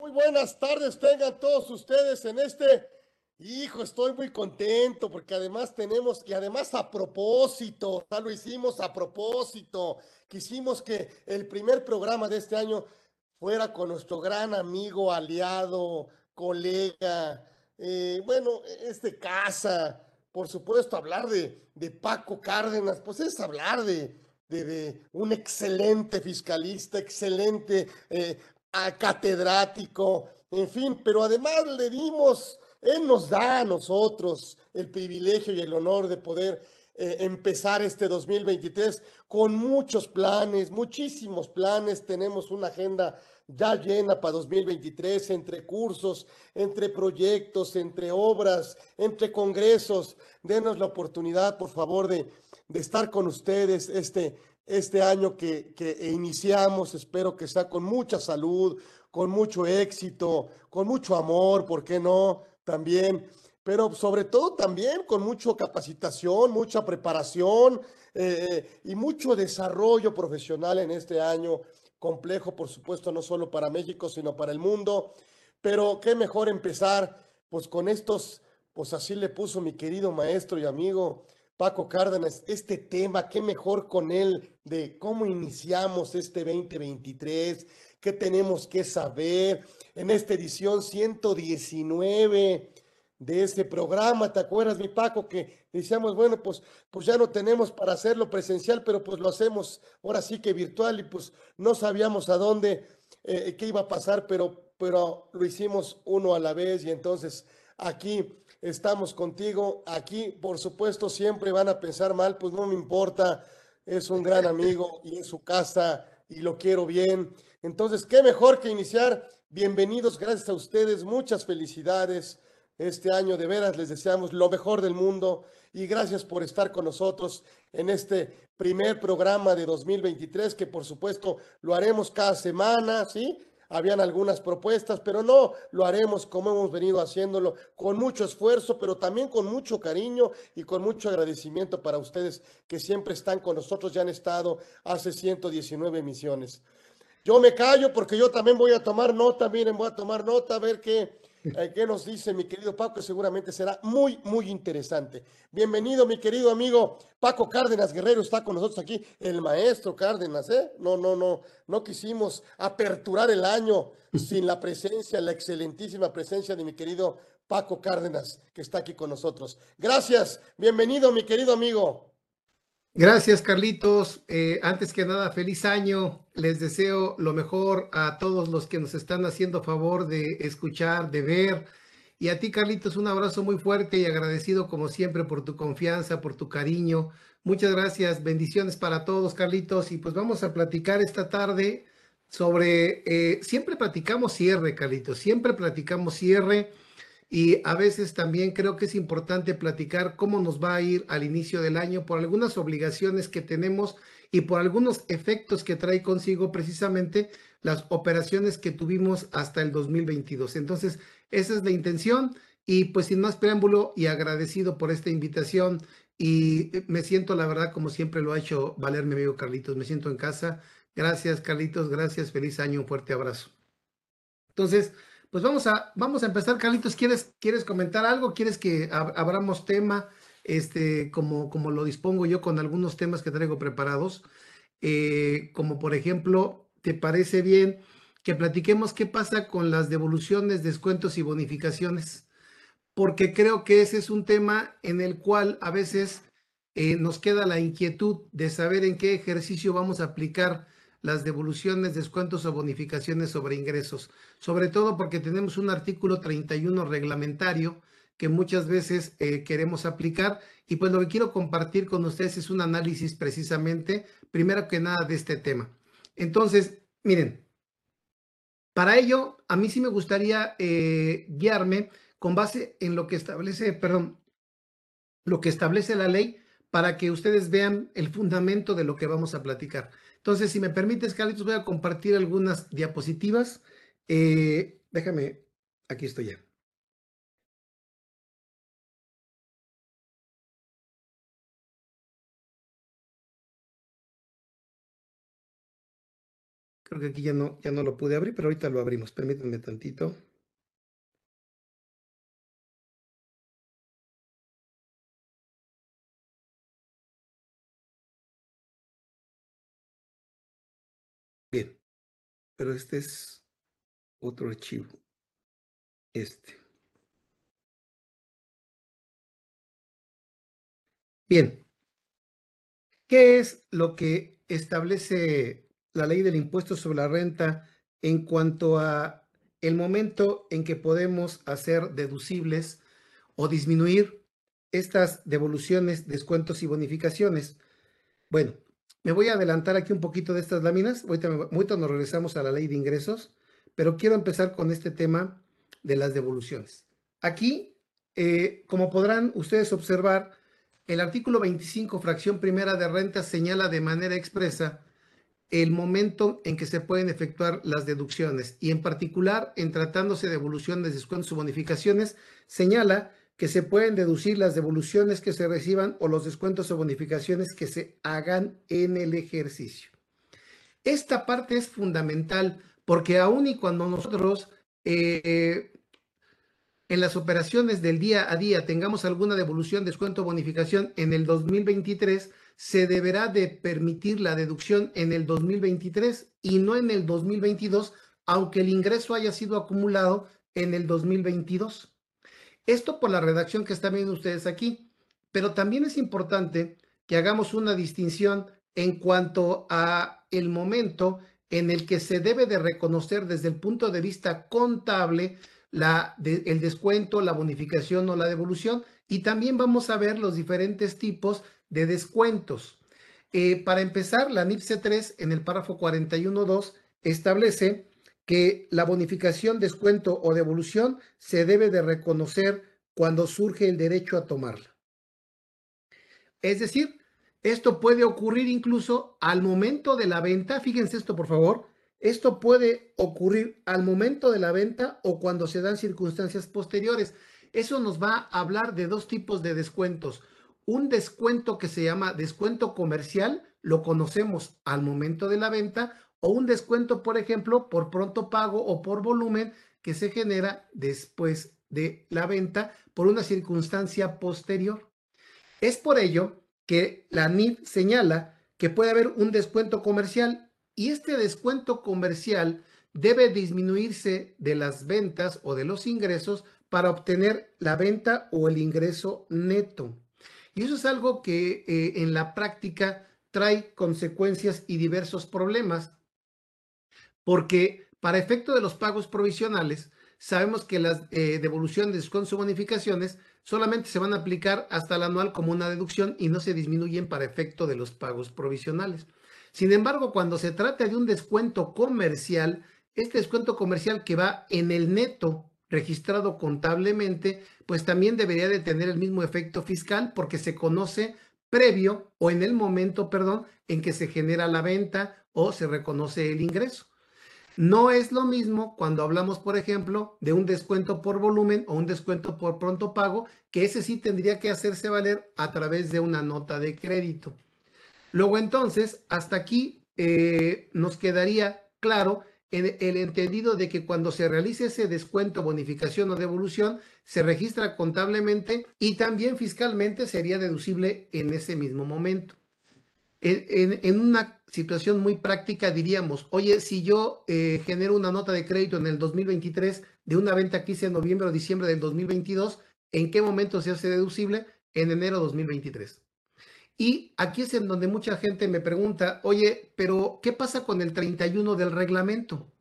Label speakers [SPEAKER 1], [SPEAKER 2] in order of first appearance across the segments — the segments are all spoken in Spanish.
[SPEAKER 1] Muy buenas tardes, tengan todos ustedes en este. Hijo, estoy muy contento porque además tenemos, y además a propósito, ya lo hicimos a propósito, quisimos que el primer programa de este año fuera con nuestro gran amigo, aliado, colega, eh, bueno, es de casa, por supuesto, hablar de, de Paco Cárdenas, pues es hablar de, de, un excelente fiscalista, excelente eh, catedrático, en fin, pero además le dimos, él nos da a nosotros el privilegio y el honor de poder eh, empezar este 2023 con muchos planes, muchísimos planes, tenemos una agenda ya llena para 2023, entre cursos, entre proyectos, entre obras, entre congresos. Denos la oportunidad, por favor, de, de estar con ustedes este, este año que, iniciamos. Espero que sea con mucha salud, con mucho éxito, con mucho amor, ¿por qué no? También, pero sobre todo también con mucha capacitación, mucha preparación eh, y mucho desarrollo profesional en este año complejo, por supuesto, no solo para México, sino para el mundo. Pero qué mejor empezar, pues con estos, pues así le puso mi querido maestro y amigo Paco Cárdenas, este tema, qué mejor con él de cómo iniciamos este 2023, qué tenemos que saber en esta edición 119 de este programa. ¿Te acuerdas, mi Paco, que decíamos, bueno, pues, pues ya no tenemos para hacerlo presencial, pero pues lo hacemos ahora sí que virtual y pues no sabíamos a dónde, eh, qué iba a pasar, pero, pero lo hicimos uno a la vez y entonces aquí estamos contigo. Aquí, por supuesto, siempre van a pensar mal, pues no me importa, es un gran amigo y en su casa y lo quiero bien. Entonces, qué mejor que iniciar. Bienvenidos, gracias a ustedes, muchas felicidades. Este año de veras les deseamos lo mejor del mundo y gracias por estar con nosotros en este primer programa de 2023 que por supuesto lo haremos cada semana, ¿sí? Habían algunas propuestas, pero no, lo haremos como hemos venido haciéndolo, con mucho esfuerzo, pero también con mucho cariño y con mucho agradecimiento para ustedes que siempre están con nosotros, ya han estado hace 119 emisiones. Yo me callo porque yo también voy a tomar nota, miren, voy a tomar nota, a ver qué, ¿Qué nos dice mi querido Paco? Que seguramente será muy, muy interesante. Bienvenido, mi querido amigo Paco Cárdenas Guerrero, está con nosotros aquí, el maestro Cárdenas, ¿eh? No, no, no, no quisimos aperturar el año sin la presencia, la excelentísima presencia de mi querido Paco Cárdenas, que está aquí con nosotros. Gracias, bienvenido, mi querido amigo.
[SPEAKER 2] Gracias, Carlitos. Eh, antes que nada, feliz año. Les deseo lo mejor a todos los que nos están haciendo favor de escuchar, de ver. Y a ti, Carlitos, un abrazo muy fuerte y agradecido como siempre por tu confianza, por tu cariño. Muchas gracias. Bendiciones para todos, Carlitos. Y pues vamos a platicar esta tarde sobre, eh, siempre platicamos cierre, Carlitos, siempre platicamos cierre y a veces también creo que es importante platicar cómo nos va a ir al inicio del año por algunas obligaciones que tenemos y por algunos efectos que trae consigo precisamente las operaciones que tuvimos hasta el 2022. Entonces, esa es la intención y pues sin más preámbulo y agradecido por esta invitación y me siento la verdad como siempre lo ha hecho Valer mi amigo Carlitos, me siento en casa. Gracias Carlitos, gracias, feliz año, un fuerte abrazo. Entonces, pues vamos a, vamos a empezar, Carlitos. ¿Quieres, ¿Quieres comentar algo? ¿Quieres que abramos tema? Este, como, como lo dispongo yo con algunos temas que traigo preparados. Eh, como por ejemplo, ¿te parece bien que platiquemos qué pasa con las devoluciones, descuentos y bonificaciones? Porque creo que ese es un tema en el cual a veces eh, nos queda la inquietud de saber en qué ejercicio vamos a aplicar las devoluciones, descuentos o bonificaciones sobre ingresos, sobre todo porque tenemos un artículo 31 reglamentario que muchas veces eh, queremos aplicar y pues lo que quiero compartir con ustedes es un análisis precisamente, primero que nada, de este tema. Entonces, miren, para ello, a mí sí me gustaría eh, guiarme con base en lo que establece, perdón, lo que establece la ley para que ustedes vean el fundamento de lo que vamos a platicar. Entonces, si me permites, Carlitos, voy a compartir algunas diapositivas. Eh, déjame, aquí estoy ya. Creo que aquí ya no, ya no lo pude abrir, pero ahorita lo abrimos. Permítanme tantito. Pero este es otro archivo. Este. Bien, ¿qué es lo que establece la ley del impuesto sobre la renta en cuanto a el momento en que podemos hacer deducibles o disminuir estas devoluciones, descuentos y bonificaciones? Bueno, me voy a adelantar aquí un poquito de estas láminas. Ahorita, ahorita nos regresamos a la ley de ingresos, pero quiero empezar con este tema de las devoluciones. Aquí, eh, como podrán ustedes observar, el artículo 25, fracción primera de renta, señala de manera expresa el momento en que se pueden efectuar las deducciones y en particular en tratándose de devoluciones, descuentos o bonificaciones, señala que se pueden deducir las devoluciones que se reciban o los descuentos o bonificaciones que se hagan en el ejercicio. Esta parte es fundamental porque aun y cuando nosotros eh, en las operaciones del día a día tengamos alguna devolución, descuento o bonificación en el 2023, se deberá de permitir la deducción en el 2023 y no en el 2022, aunque el ingreso haya sido acumulado en el 2022. Esto por la redacción que están viendo ustedes aquí, pero también es importante que hagamos una distinción en cuanto a el momento en el que se debe de reconocer desde el punto de vista contable el descuento, la bonificación o la devolución. Y también vamos a ver los diferentes tipos de descuentos. Eh, para empezar, la NIPC 3 en el párrafo 41.2 establece que la bonificación, descuento o devolución se debe de reconocer cuando surge el derecho a tomarla. Es decir, esto puede ocurrir incluso al momento de la venta. Fíjense esto, por favor. Esto puede ocurrir al momento de la venta o cuando se dan circunstancias posteriores. Eso nos va a hablar de dos tipos de descuentos. Un descuento que se llama descuento comercial, lo conocemos al momento de la venta, o un descuento, por ejemplo, por pronto pago o por volumen que se genera después de la venta por una circunstancia posterior. Es por ello que la NID señala que puede haber un descuento comercial y este descuento comercial debe disminuirse de las ventas o de los ingresos para obtener la venta o el ingreso neto. Y eso es algo que eh, en la práctica trae consecuencias y diversos problemas, porque para efecto de los pagos provisionales, sabemos que las eh, devoluciones con sus bonificaciones solamente se van a aplicar hasta el anual como una deducción y no se disminuyen para efecto de los pagos provisionales. Sin embargo, cuando se trata de un descuento comercial, este descuento comercial que va en el neto registrado contablemente, pues también debería de tener el mismo efecto fiscal porque se conoce previo o en el momento, perdón, en que se genera la venta o se reconoce el ingreso. No es lo mismo cuando hablamos, por ejemplo, de un descuento por volumen o un descuento por pronto pago, que ese sí tendría que hacerse valer a través de una nota de crédito. Luego entonces, hasta aquí eh, nos quedaría claro el, entendido de que cuando se realice ese descuento, bonificación o devolución, se registra contablemente y también fiscalmente sería deducible en ese mismo momento. En, en, una situación muy práctica diríamos, oye, si yo eh, genero una nota de crédito en el 2023 de una venta que hice en noviembre o diciembre del 2022, ¿en qué momento se hace deducible? En enero 2023. Y aquí es en donde mucha gente me pregunta, oye, pero ¿qué pasa con el 31 del reglamento?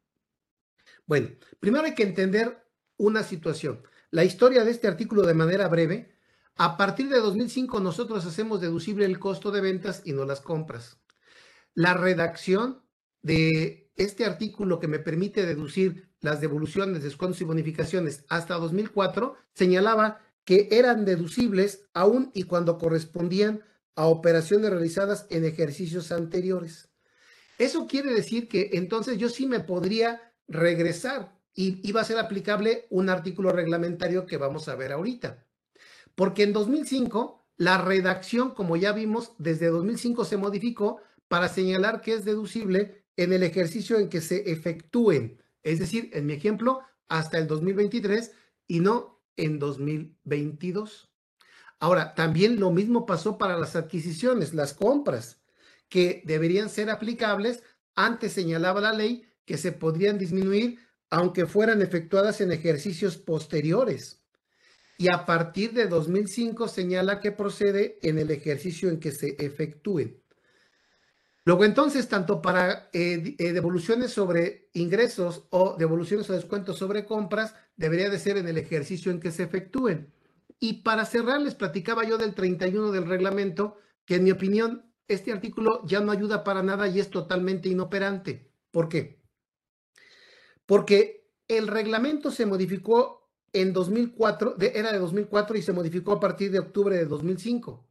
[SPEAKER 2] Bueno, primero hay que entender una situación. La historia de este artículo de manera breve. A partir de 2005 nosotros hacemos deducible el costo de ventas y no las compras. La redacción de este artículo que me permite deducir las devoluciones, descuentos y bonificaciones hasta 2004 señalaba que eran deducibles aún y cuando correspondían a operaciones realizadas en ejercicios anteriores. Eso quiere decir que entonces yo sí me podría regresar y iba a ser aplicable un artículo reglamentario que vamos a ver ahorita. Porque en 2005 la redacción, como ya vimos, desde 2005 se modificó para señalar que es deducible en el ejercicio en que se efectúen, es decir, en mi ejemplo, hasta el 2023 y no en 2022. Ahora, también lo mismo pasó para las adquisiciones, las compras, que deberían ser aplicables. Antes señalaba la ley que se podrían disminuir aunque fueran efectuadas en ejercicios posteriores. Y a partir de 2005 señala que procede en el ejercicio en que se efectúen. Luego entonces, tanto para eh, eh, devoluciones sobre ingresos o devoluciones o descuentos sobre compras, debería de ser en el ejercicio en que se efectúen. Y para cerrar, les platicaba yo del 31 del reglamento, que en mi opinión, este artículo ya no ayuda para nada y es totalmente inoperante. ¿Por qué? Porque el reglamento se modificó en 2004, de, era de 2004 y se modificó a partir de octubre de 2005.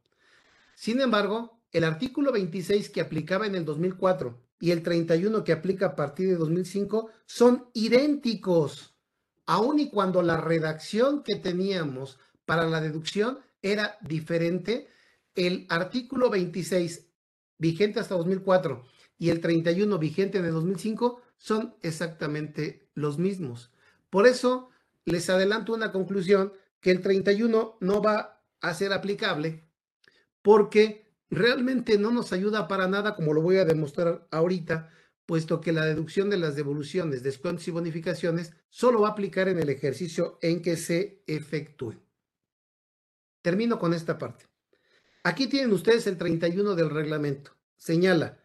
[SPEAKER 2] Sin embargo, el artículo 26 que aplicaba en el 2004 y el 31 que aplica a partir de 2005 son idénticos, aun y cuando la redacción que teníamos para la deducción era diferente, el artículo 26 vigente hasta 2004 y el 31 vigente de 2005 son exactamente los mismos. Por eso les adelanto una conclusión que el 31 no va a ser aplicable porque realmente no nos ayuda para nada, como lo voy a demostrar ahorita, puesto que la deducción de las devoluciones, descuentos y bonificaciones solo va a aplicar en el ejercicio en que se efectúe. Termino con esta parte. Aquí tienen ustedes el 31 del reglamento. Señala,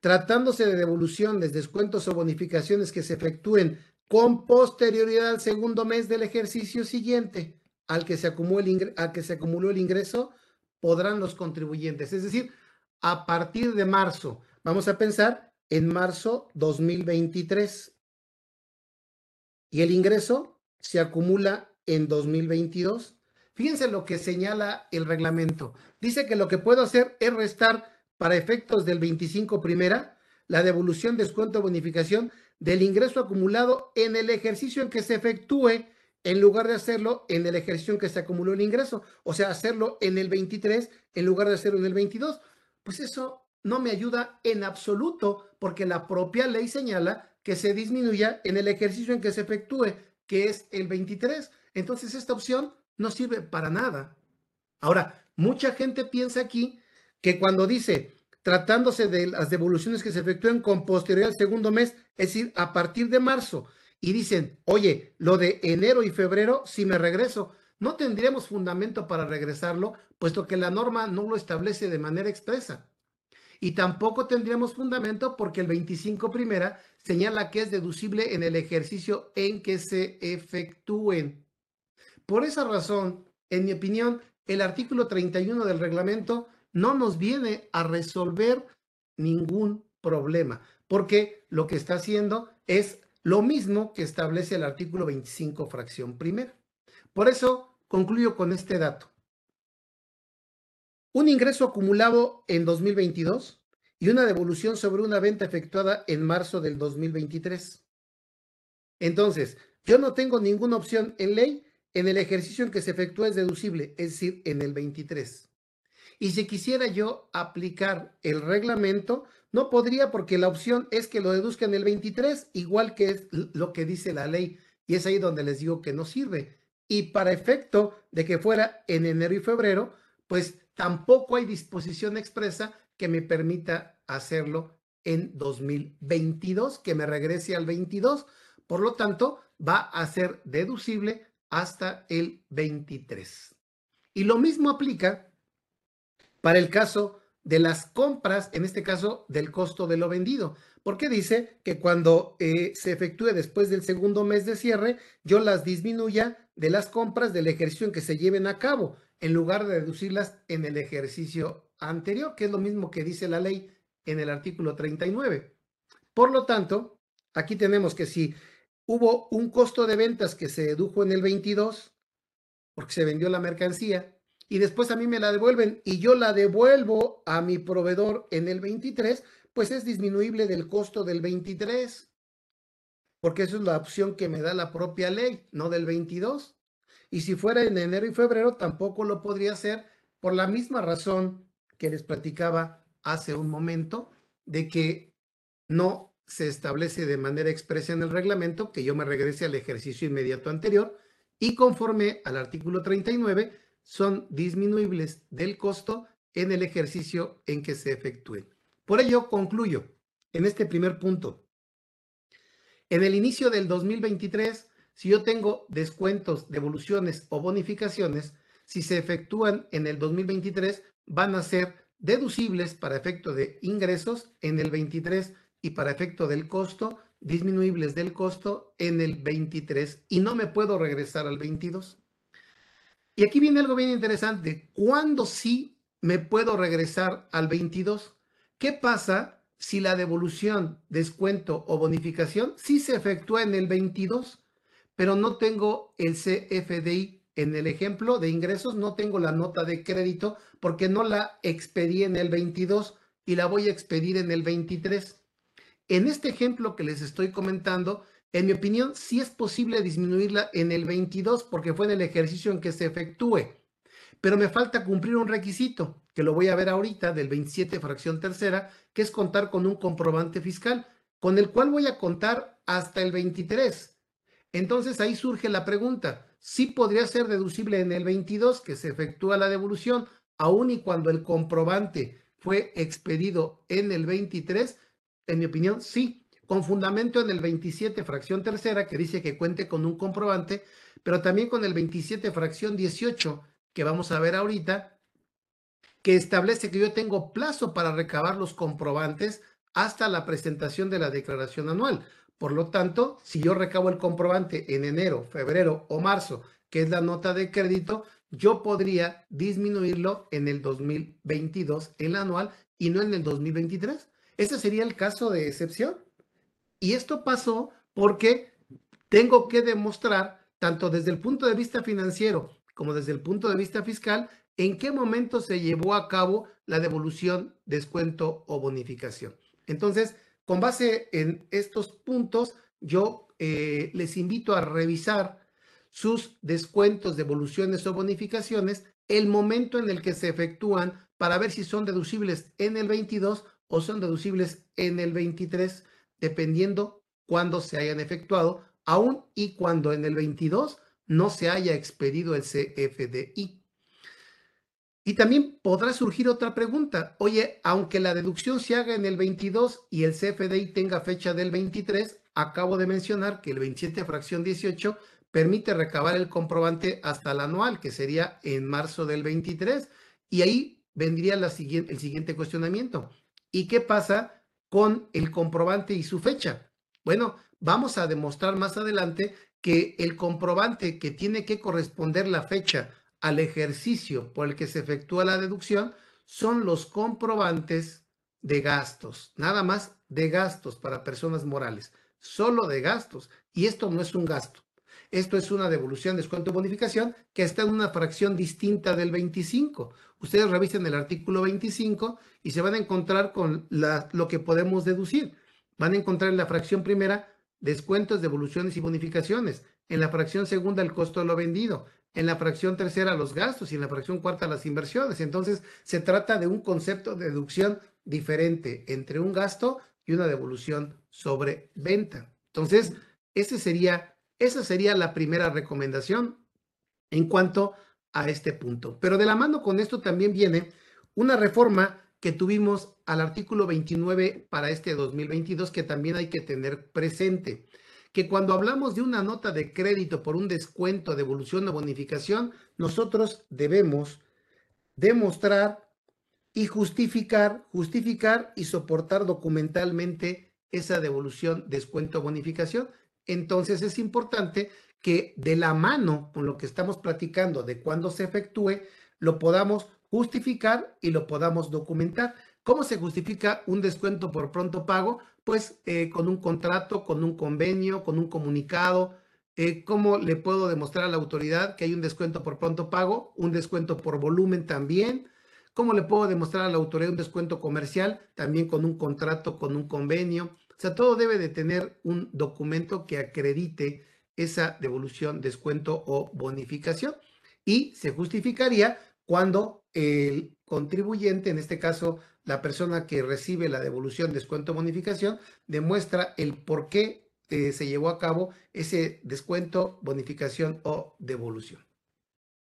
[SPEAKER 2] tratándose de devoluciones, descuentos o bonificaciones que se efectúen con posterioridad al segundo mes del ejercicio siguiente al que se acumuló el, al que se acumuló el ingreso, podrán los contribuyentes. Es decir, a partir de marzo, vamos a pensar en marzo 2023. Y el ingreso se acumula en 2022. Fíjense lo que señala el reglamento. Dice que lo que puedo hacer es restar para efectos del 25 primera la devolución, descuento, bonificación del ingreso acumulado en el ejercicio en que se efectúe en lugar de hacerlo en el ejercicio en que se acumuló el ingreso, o sea, hacerlo en el 23 en lugar de hacerlo en el 22. Pues eso no me ayuda en absoluto porque la propia ley señala que se disminuya en el ejercicio en que se efectúe, que es el 23. Entonces esta opción no sirve para nada. Ahora, mucha gente piensa aquí que cuando dice tratándose de las devoluciones que se efectúen con posterioridad al segundo mes, es decir, a partir de marzo, y dicen, oye, lo de enero y febrero, si me regreso, no tendríamos fundamento para regresarlo, puesto que la norma no lo establece de manera expresa. Y tampoco tendríamos fundamento porque el 25 primera señala que es deducible en el ejercicio en que se efectúen. Por esa razón, en mi opinión, el artículo 31 del reglamento no nos viene a resolver ningún problema, porque lo que está haciendo es lo mismo que establece el artículo 25, fracción primera. Por eso concluyo con este dato. Un ingreso acumulado en 2022 y una devolución sobre una venta efectuada en marzo del 2023. Entonces, yo no tengo ninguna opción en ley en el ejercicio en que se efectúa es deducible, es decir, en el 23. Y si quisiera yo aplicar el reglamento, no podría porque la opción es que lo deduzca en el 23, igual que es lo que dice la ley. Y es ahí donde les digo que no sirve. Y para efecto de que fuera en enero y febrero, pues tampoco hay disposición expresa que me permita hacerlo en 2022, que me regrese al 22. Por lo tanto, va a ser deducible hasta el 23. Y lo mismo aplica para el caso de las compras, en este caso del costo de lo vendido, porque dice que cuando eh, se efectúe después del segundo mes de cierre, yo las disminuya de las compras del ejercicio en que se lleven a cabo, en lugar de deducirlas en el ejercicio anterior, que es lo mismo que dice la ley en el artículo 39. Por lo tanto, aquí tenemos que si hubo un costo de ventas que se dedujo en el 22, porque se vendió la mercancía, y después a mí me la devuelven y yo la devuelvo a mi proveedor en el 23, pues es disminuible del costo del 23, porque eso es la opción que me da la propia ley, no del 22. Y si fuera en enero y febrero, tampoco lo podría hacer por la misma razón que les platicaba hace un momento, de que no se establece de manera expresa en el reglamento que yo me regrese al ejercicio inmediato anterior y conforme al artículo 39 son disminuibles del costo en el ejercicio en que se efectúen. Por ello, concluyo en este primer punto. En el inicio del 2023, si yo tengo descuentos, devoluciones o bonificaciones, si se efectúan en el 2023, van a ser deducibles para efecto de ingresos en el 23 y para efecto del costo, disminuibles del costo en el 23 y no me puedo regresar al 22. Y aquí viene algo bien interesante. ¿Cuándo sí me puedo regresar al 22? ¿Qué pasa si la devolución, descuento o bonificación sí se efectúa en el 22, pero no tengo el CFDI? En el ejemplo de ingresos no tengo la nota de crédito porque no la expedí en el 22 y la voy a expedir en el 23. En este ejemplo que les estoy comentando, en mi opinión, sí es posible disminuirla en el 22 porque fue en el ejercicio en que se efectúe. Pero me falta cumplir un requisito, que lo voy a ver ahorita, del 27 fracción tercera, que es contar con un comprobante fiscal, con el cual voy a contar hasta el 23. Entonces ahí surge la pregunta, sí podría ser deducible en el 22 que se efectúa la devolución, aun y cuando el comprobante fue expedido en el 23, en mi opinión, sí, con fundamento en el 27 fracción tercera que dice que cuente con un comprobante, pero también con el 27 fracción 18 que vamos a ver ahorita, que establece que yo tengo plazo para recabar los comprobantes hasta la presentación de la declaración anual. Por lo tanto, si yo recabo el comprobante en enero, febrero o marzo, que es la nota de crédito, yo podría disminuirlo en el 2022, el anual, y no en el 2023. Ese sería el caso de excepción. Y esto pasó porque tengo que demostrar, tanto desde el punto de vista financiero como desde el punto de vista fiscal, en qué momento se llevó a cabo la devolución, descuento o bonificación. Entonces, con base en estos puntos, yo eh, les invito a revisar sus descuentos, devoluciones o bonificaciones, el momento en el que se efectúan para ver si son deducibles en el 22 o son deducibles en el 23, dependiendo cuándo se hayan efectuado, aún y cuando en el 22 no se haya expedido el CFDI. Y también podrá surgir otra pregunta. Oye, aunque la deducción se haga en el 22 y el CFDI tenga fecha del 23, acabo de mencionar que el 27 fracción 18 permite recabar el comprobante hasta el anual, que sería en marzo del 23. Y ahí vendría el siguiente cuestionamiento. ¿Y qué pasa con el comprobante y su fecha? Bueno, vamos a demostrar más adelante que el comprobante que tiene que corresponder la fecha al ejercicio por el que se efectúa la deducción son los comprobantes de gastos, nada más de gastos para personas morales, solo de gastos. Y esto no es un gasto. Esto es una devolución, descuento, bonificación que está en una fracción distinta del 25. Ustedes revisen el artículo 25 y se van a encontrar con lo que podemos deducir. Van a encontrar en la fracción primera descuentos, devoluciones y bonificaciones. En la fracción segunda el costo de lo vendido en la fracción tercera los gastos y en la fracción cuarta las inversiones. Entonces, se trata de un concepto de deducción diferente entre un gasto y una devolución sobre venta. Entonces, ese sería, esa sería la primera recomendación en cuanto a este punto. Pero de la mano con esto también viene una reforma que tuvimos al artículo 29 para este 2022 que también hay que tener presente que cuando hablamos de una nota de crédito por un descuento, devolución o bonificación, nosotros debemos demostrar y justificar, justificar y soportar documentalmente esa devolución, descuento o bonificación. Entonces es importante que de la mano con lo que estamos platicando de cuándo se efectúe, lo podamos justificar y lo podamos documentar. ¿Cómo se justifica un descuento por pronto pago? pues eh, con un contrato, con un convenio, con un comunicado. Eh, ¿Cómo le puedo demostrar a la autoridad que hay un descuento por pronto pago, un descuento por volumen también? ¿Cómo le puedo demostrar a la autoridad un descuento comercial? También con un contrato, con un convenio. O sea, todo debe de tener un documento que acredite esa devolución, descuento o bonificación. Y se justificaría cuando el contribuyente, en este caso la persona que recibe la devolución, descuento, bonificación, demuestra el por qué eh, se llevó a cabo ese descuento, bonificación o devolución.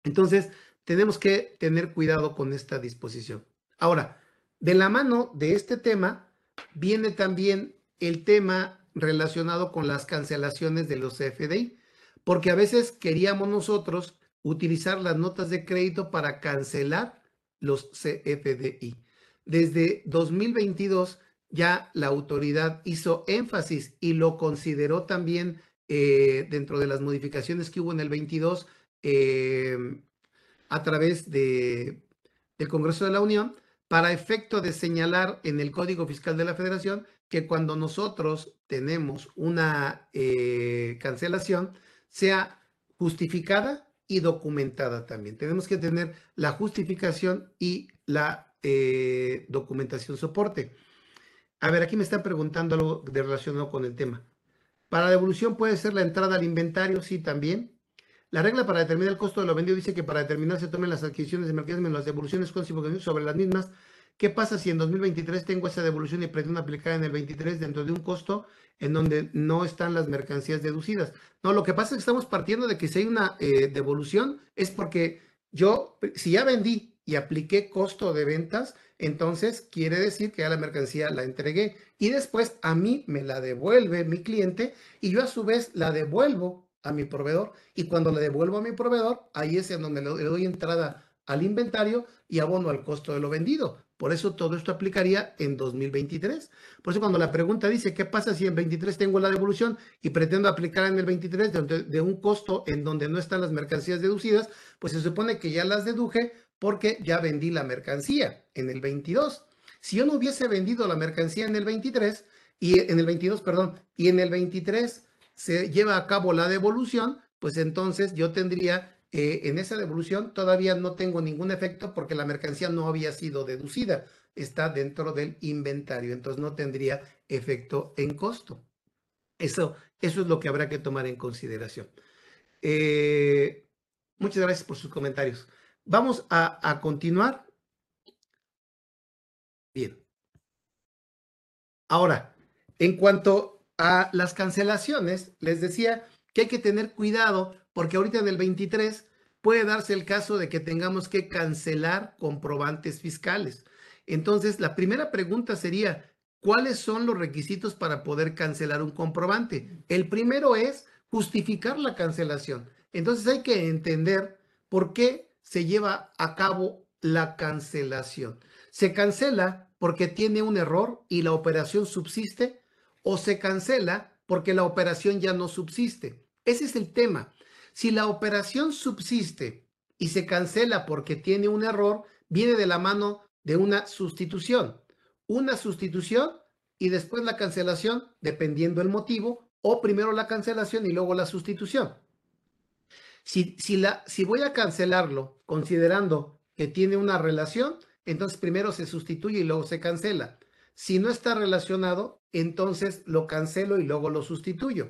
[SPEAKER 2] Entonces, tenemos que tener cuidado con esta disposición. Ahora, de la mano de este tema viene también el tema relacionado con las cancelaciones de los CFDI, porque a veces queríamos nosotros utilizar las notas de crédito para cancelar los CFDI. Desde 2022 ya la autoridad hizo énfasis y lo consideró también eh, dentro de las modificaciones que hubo en el 22 eh, a través de, del Congreso de la Unión para efecto de señalar en el Código Fiscal de la Federación que cuando nosotros tenemos una eh, cancelación sea justificada y documentada también. Tenemos que tener la justificación y la eh, documentación soporte. A ver, aquí me están preguntando algo de relacionado con el tema. Para devolución puede ser la entrada al inventario, sí, también. La regla para determinar el costo de lo vendido dice que para determinar se tomen las adquisiciones de mercados menos las devoluciones con sobre las mismas. ¿Qué pasa si en 2023 tengo esa devolución y pretendo aplicar en el 23 dentro de un costo en donde no están las mercancías deducidas. No, lo que pasa es que estamos partiendo de que si hay una eh, devolución es porque yo, si ya vendí y apliqué costo de ventas, entonces quiere decir que ya la mercancía la entregué y después a mí me la devuelve mi cliente y yo a su vez la devuelvo a mi proveedor y cuando la devuelvo a mi proveedor, ahí es en donde le doy entrada al inventario y abono al costo de lo vendido. Por eso todo esto aplicaría en 2023. Por eso cuando la pregunta dice, ¿qué pasa si en 23 tengo la devolución y pretendo aplicar en el 23 de, un costo en donde no están las mercancías deducidas? Pues se supone que ya las deduje porque ya vendí la mercancía en el 22. Si yo no hubiese vendido la mercancía en el 23 y en el 22, perdón, y en el 23 se lleva a cabo la devolución, pues entonces yo tendría eh, en esa devolución todavía no tengo ningún efecto porque la mercancía no había sido deducida, está dentro del inventario, entonces no tendría efecto en costo. Eso, eso es lo que habrá que tomar en consideración. Eh, muchas gracias por sus comentarios. Vamos a, a continuar. Bien. Ahora, en cuanto a las cancelaciones, les decía que hay que tener cuidado porque ahorita en el 23 puede darse el caso de que tengamos que cancelar comprobantes fiscales. Entonces, la primera pregunta sería, ¿cuáles son los requisitos para poder cancelar un comprobante? El primero es justificar la cancelación. Entonces hay que entender por qué se lleva a cabo la cancelación. ¿Se cancela porque tiene un error y la operación subsiste o se cancela porque la operación ya no subsiste? Ese es el tema. Si la operación subsiste y se cancela porque tiene un error, viene de la mano de una sustitución. Una sustitución y después la cancelación, dependiendo el motivo, o primero la cancelación y luego la sustitución. Si, si, la, si voy a cancelarlo considerando que tiene una relación, entonces primero se sustituye y luego se cancela. Si no está relacionado, entonces lo cancelo y luego lo sustituyo.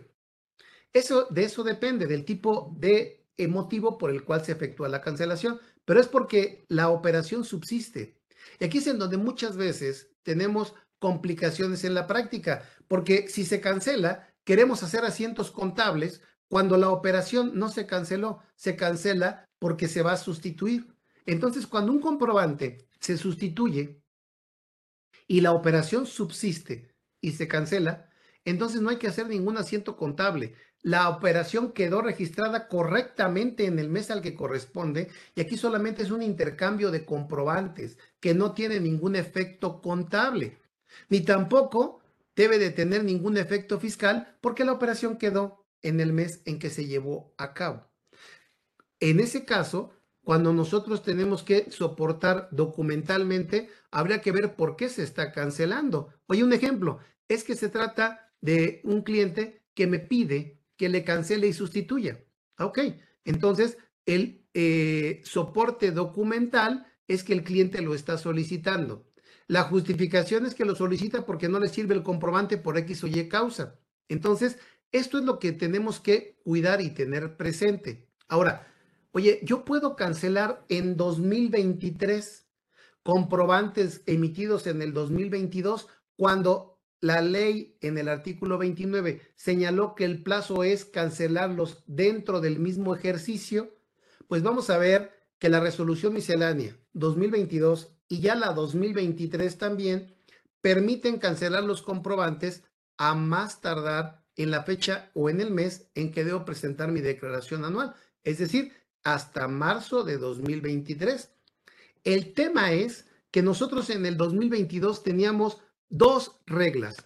[SPEAKER 2] Eso, de eso depende, del tipo de motivo por el cual se efectúa la cancelación, pero es porque la operación subsiste. Y aquí es en donde muchas veces tenemos complicaciones en la práctica, porque si se cancela, queremos hacer asientos contables cuando la operación no se canceló, se cancela porque se va a sustituir. Entonces, cuando un comprobante se sustituye y la operación subsiste y se cancela, entonces no hay que hacer ningún asiento contable la operación quedó registrada correctamente en el mes al que corresponde y aquí solamente es un intercambio de comprobantes que no tiene ningún efecto contable, ni tampoco debe de tener ningún efecto fiscal porque la operación quedó en el mes en que se llevó a cabo. En ese caso, cuando nosotros tenemos que soportar documentalmente, habría que ver por qué se está cancelando. Oye, un ejemplo, es que se trata de un cliente que me pide que le cancele y sustituya. Ok, entonces el eh, soporte documental es que el cliente lo está solicitando. La justificación es que lo solicita porque no le sirve el comprobante por X o Y causa. Entonces, esto es lo que tenemos que cuidar y tener presente. Ahora, oye, yo puedo cancelar en 2023 comprobantes emitidos en el 2022 cuando la ley en el artículo 29 señaló que el plazo es cancelarlos dentro del mismo ejercicio, pues vamos a ver que la resolución miscelánea 2022 y ya la 2023 también permiten cancelar los comprobantes a más tardar en la fecha o en el mes en que debo presentar mi declaración anual, es decir, hasta marzo de 2023. El tema es que nosotros en el 2022 teníamos dos reglas.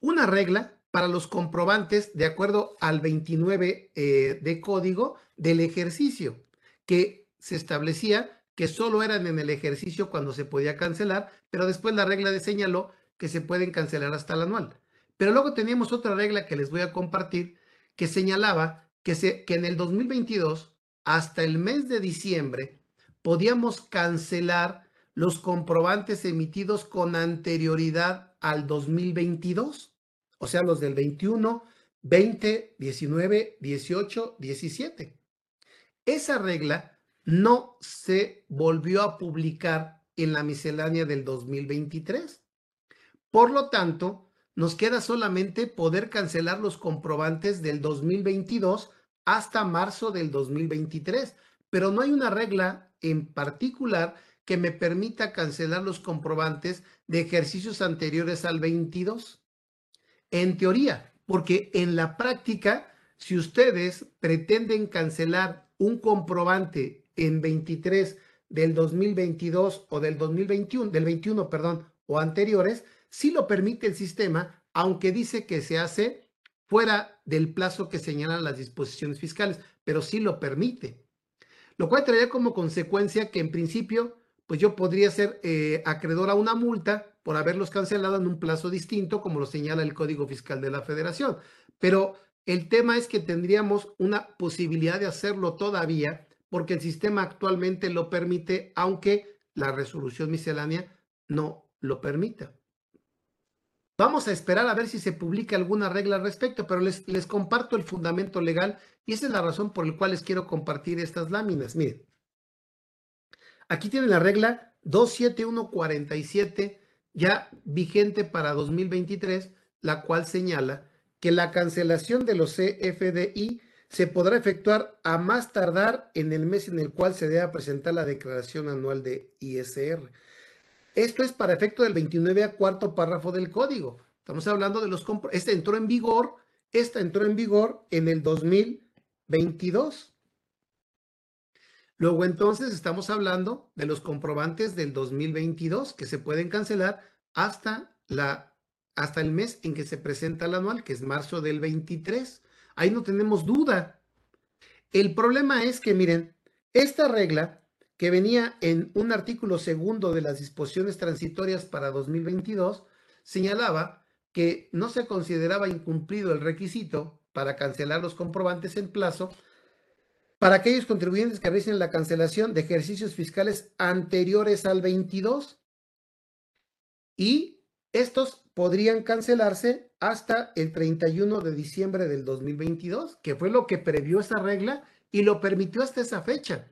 [SPEAKER 2] Una regla para los comprobantes de acuerdo al 29 eh, de código del ejercicio, que se establecía que solo eran en el ejercicio cuando se podía cancelar, pero después la regla de señaló que se pueden cancelar hasta el anual. Pero luego teníamos otra regla que les voy a compartir que señalaba que, se, que en el 2022, hasta el mes de diciembre, podíamos cancelar los comprobantes emitidos con anterioridad al 2022, o sea, los del 21, 20, 19, 18, 17. Esa regla no se volvió a publicar en la miscelánea del 2023. Por lo tanto, nos queda solamente poder cancelar los comprobantes del 2022 hasta marzo del 2023, pero no hay una regla en particular que me permita cancelar los comprobantes de ejercicios anteriores al 22. En teoría, porque en la práctica, si ustedes pretenden cancelar un comprobante en 23 del 2022 o del 2021, del 21, perdón, o anteriores, sí lo permite el sistema, aunque dice que se hace fuera del plazo que señalan las disposiciones fiscales, pero sí lo permite. Lo cual traería como consecuencia que en principio, pues yo podría ser eh, acreedor a una multa por haberlos cancelado en un plazo distinto, como lo señala el Código Fiscal de la Federación. Pero el tema es que tendríamos una posibilidad de hacerlo todavía, porque el sistema actualmente lo permite, aunque la resolución miscelánea no lo permita. Vamos a esperar a ver si se publica alguna regla al respecto, pero les, les comparto el fundamento legal y esa es la razón por la cual les quiero compartir estas láminas. Miren, aquí tienen la regla 27147 ya vigente para 2023, la cual señala que la cancelación de los CFDI se podrá efectuar a más tardar en el mes en el cual se deba presentar la declaración anual de ISR. Esto es para efecto del 29 a cuarto párrafo del código. Estamos hablando de los este entró en vigor, esta entró en vigor en el 2022. Luego entonces estamos hablando de los comprobantes del 2022 que se pueden cancelar hasta la hasta el mes en que se presenta el anual, que es marzo del 23. Ahí no tenemos duda. El problema es que miren, esta regla que venía en un artículo segundo de las disposiciones transitorias para 2022, señalaba que no se consideraba incumplido el requisito para cancelar los comprobantes en plazo para aquellos contribuyentes que realicen la cancelación de ejercicios fiscales anteriores al 22 y estos podrían cancelarse hasta el 31 de diciembre del 2022, que fue lo que previó esa regla y lo permitió hasta esa fecha.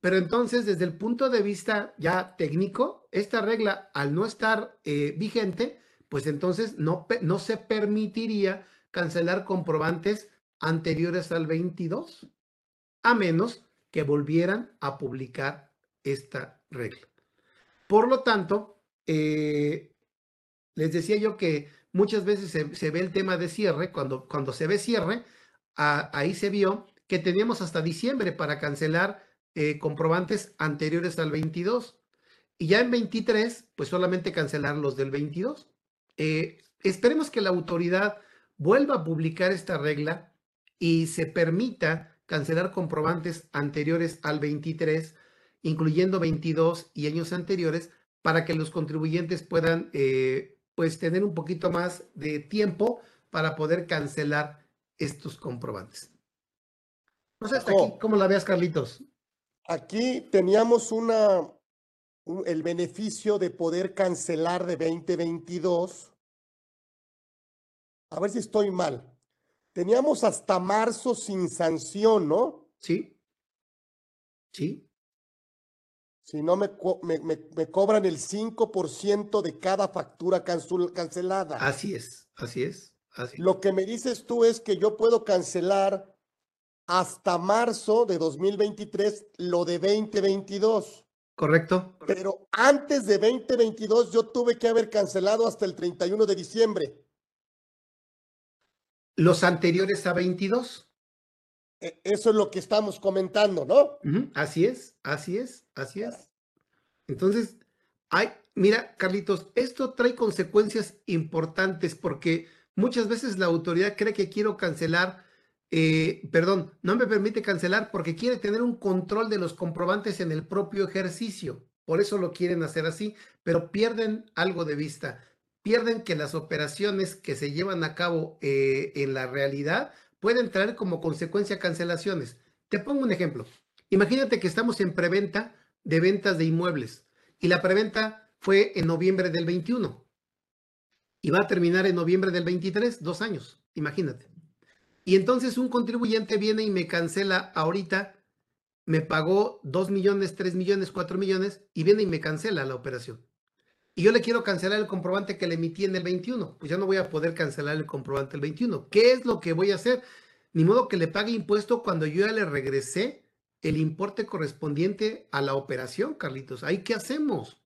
[SPEAKER 2] Pero entonces, desde el punto de vista ya técnico, esta regla, al no estar eh, vigente, pues entonces no, no se permitiría cancelar comprobantes anteriores al 22, a menos que volvieran a publicar esta regla. Por lo tanto, eh, les decía yo que muchas veces se, ve el tema de cierre, cuando, cuando se ve cierre, ahí se vio que teníamos hasta diciembre para cancelar eh, comprobantes anteriores al 22. Y ya en 23, pues solamente cancelar los del 22. Eh, esperemos que la autoridad vuelva a publicar esta regla y se permita cancelar comprobantes anteriores al 23, incluyendo 22 y años anteriores, para que los contribuyentes puedan eh, pues tener un poquito más de tiempo para poder cancelar estos comprobantes. No sé hasta aquí, ¿cómo la veas, Carlitos?
[SPEAKER 1] Aquí teníamos una, el beneficio de poder cancelar de 2022. A ver si estoy mal. Teníamos hasta marzo sin sanción, ¿no?
[SPEAKER 2] Sí. Sí.
[SPEAKER 1] Si no, me, me, cobran el 5% de cada factura cancelada.
[SPEAKER 2] Así es, así es.
[SPEAKER 1] Lo que me dices tú es que yo puedo cancelar hasta marzo de 2023 lo de 2022.
[SPEAKER 2] Correcto.
[SPEAKER 1] Pero antes de 2022 yo tuve que haber cancelado hasta el 31 de diciembre.
[SPEAKER 2] Los anteriores a 22.
[SPEAKER 1] E, eso es lo que estamos comentando, ¿no?
[SPEAKER 2] Así es, así es, así es. Entonces, hay, mira, Carlitos, esto trae consecuencias importantes porque muchas veces la autoridad cree que quiero cancelar, eh, perdón, no me permite cancelar porque quiere tener un control de los comprobantes en el propio ejercicio. Por eso lo quieren hacer así, pero pierden algo de vista. Pierden que las operaciones que se llevan a cabo eh, en la realidad pueden traer como consecuencia cancelaciones. Te pongo un ejemplo. Imagínate que estamos en preventa de ventas de inmuebles y la preventa fue en noviembre del 21 y va a terminar en noviembre del 23, dos años, imagínate. Y entonces un contribuyente viene y me cancela ahorita, me pagó 2 millones, 3 millones, 4 millones y viene y me cancela la operación. Y yo le quiero cancelar el comprobante que le emití en el 21. Pues ya no voy a poder cancelar el comprobante el 21. ¿Qué es lo que voy a hacer? Ni modo que le pague impuesto cuando yo ya le regresé el importe correspondiente a la operación, Carlitos. ¿Ahí qué hacemos?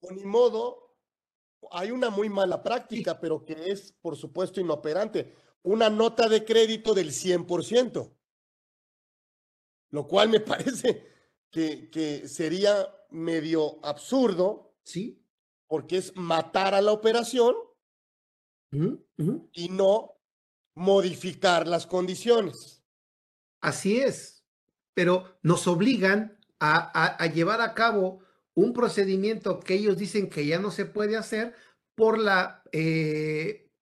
[SPEAKER 1] O ni modo, hay una muy mala práctica, pero que es, por supuesto, inoperante. Una nota de crédito del 100%. Lo cual me parece que, que sería medio absurdo.
[SPEAKER 2] Sí.
[SPEAKER 1] Porque es matar a la operación y no modificar las condiciones.
[SPEAKER 2] Así es, pero nos obligan a, llevar a cabo un procedimiento que ellos dicen que ya no se puede hacer por la, eh,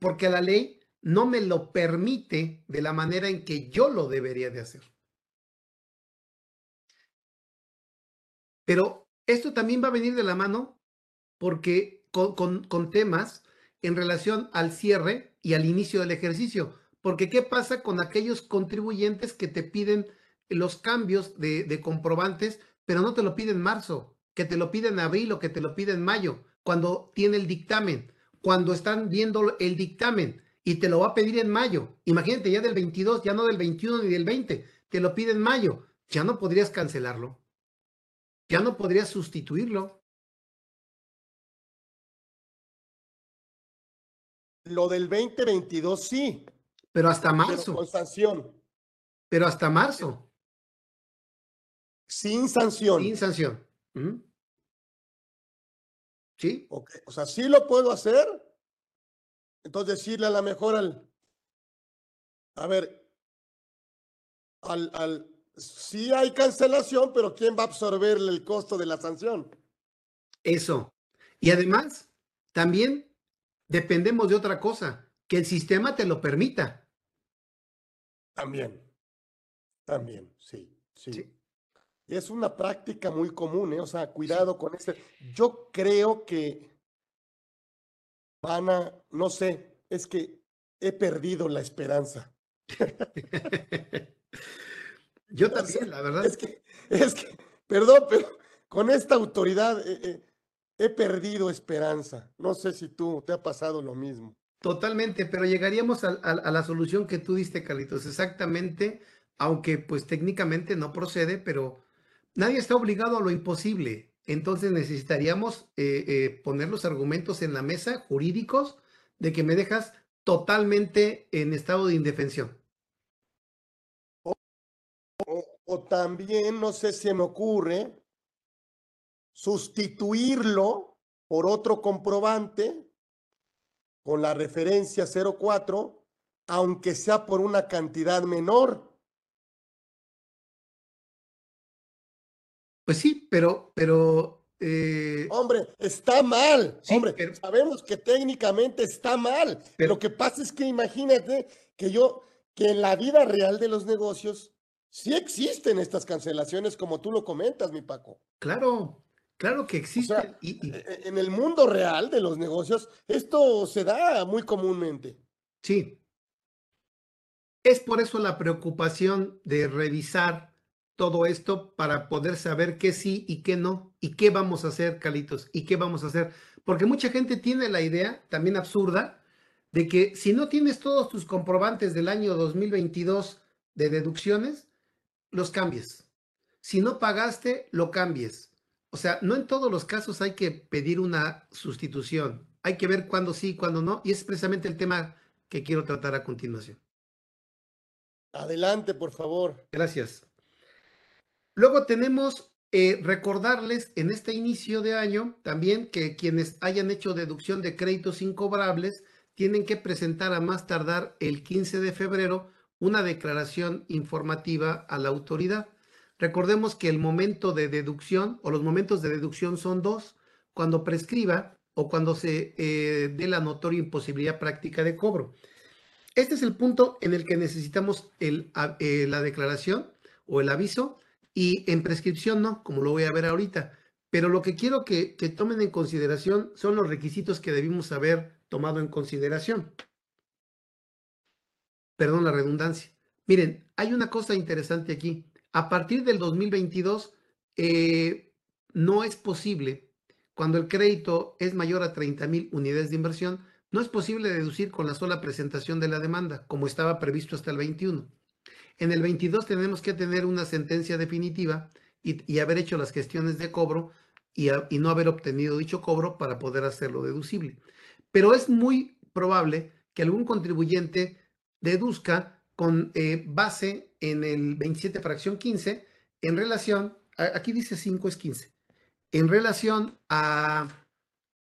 [SPEAKER 2] porque la ley no me lo permite de la manera en que yo lo debería de hacer. Pero esto también va a venir de la mano porque con temas en relación al cierre y al inicio del ejercicio. Porque ¿qué pasa con aquellos contribuyentes que te piden los cambios de, comprobantes, pero no te lo piden en marzo, que te lo piden en abril o que te lo piden en mayo, cuando tiene el dictamen, cuando están viendo el dictamen y te lo va a pedir en mayo. Imagínate ya del 22, ya no del 21 ni del 20, te lo pide en mayo. Ya no podrías cancelarlo. Ya no podrías sustituirlo.
[SPEAKER 1] Lo del 2022 sí.
[SPEAKER 2] Pero hasta marzo.
[SPEAKER 1] Pero con sanción.
[SPEAKER 2] Pero hasta marzo.
[SPEAKER 1] Sin sanción.
[SPEAKER 2] Sin sanción. ¿Sí?
[SPEAKER 1] O sea, sí lo puedo hacer. Entonces decirle a la mejor al, a ver, al, al, sí hay cancelación, pero ¿quién va a absorber el costo de la sanción?
[SPEAKER 2] Eso. Y además, también dependemos de otra cosa, que el sistema te lo permita.
[SPEAKER 1] También, también, sí, sí. Es una práctica muy común, ¿eh? O sea, cuidado con este. Yo creo que van a, no sé, es que he perdido la esperanza.
[SPEAKER 2] Yo también, la verdad.
[SPEAKER 1] Es que, es que, perdón, pero con esta autoridad eh, eh, he perdido esperanza. No sé si tú te ha pasado lo mismo.
[SPEAKER 2] Totalmente, pero llegaríamos a, la solución que tú diste, Carlitos, exactamente, aunque pues técnicamente no procede, pero nadie está obligado a lo imposible. Entonces necesitaríamos eh, eh, poner los argumentos en la mesa jurídicos de que me dejas totalmente en estado de indefensión.
[SPEAKER 1] O también, no sé si me ocurre, sustituirlo por otro comprobante con la referencia 04, aunque sea por una cantidad menor.
[SPEAKER 2] Pues sí, pero, pero. Eh,
[SPEAKER 1] Hombre, está mal. Hombre, sabemos que técnicamente está mal. Pero lo que pasa es que imagínate que yo, que en la vida real de los negocios, sí existen estas cancelaciones, como tú lo comentas, mi Paco.
[SPEAKER 2] Claro, Claro que existe.
[SPEAKER 1] E, e, en el mundo real de los negocios, esto se da muy comúnmente.
[SPEAKER 2] Sí. Es por eso la preocupación de revisar todo esto para poder saber qué sí y qué no y qué vamos a hacer, Calitos, y qué vamos a hacer. Porque mucha gente tiene la idea, también absurda, de que si no tienes todos tus comprobantes del año 2022 de deducciones, los cambies. Si no pagaste, lo cambies. O sea, no en todos los casos hay que pedir una sustitución. Hay que ver cuándo sí y cuándo no. Y es precisamente el tema que quiero tratar a continuación.
[SPEAKER 1] Adelante, por favor.
[SPEAKER 2] Gracias. Luego tenemos eh, recordarles en este inicio de año también que quienes hayan hecho deducción de créditos incobrables tienen que presentar a más tardar el 15 de febrero una declaración informativa a la autoridad. Recordemos que el momento de deducción o los momentos de deducción son dos, cuando prescriba o cuando se eh, dé la notoria imposibilidad práctica de cobro. Este es el punto en el que necesitamos el, eh, la declaración o el aviso y en prescripción no, como lo voy a ver ahorita. Pero lo que quiero que, tomen en consideración son los requisitos que debimos haber tomado en consideración. Perdón la redundancia. Miren, hay una cosa interesante aquí. A partir del 2022, eh, no es posible, cuando el crédito es mayor a 30 mil unidades de inversión, no es posible deducir con la sola presentación de la demanda, como estaba previsto hasta el 21. En el 22 tenemos que tener una sentencia definitiva y, haber hecho las gestiones de cobro y, no haber obtenido dicho cobro para poder hacerlo deducible. Pero es muy probable que algún contribuyente deduzca con eh, base en el 27 fracción 15 en relación, aquí dice 5 es 15, en relación a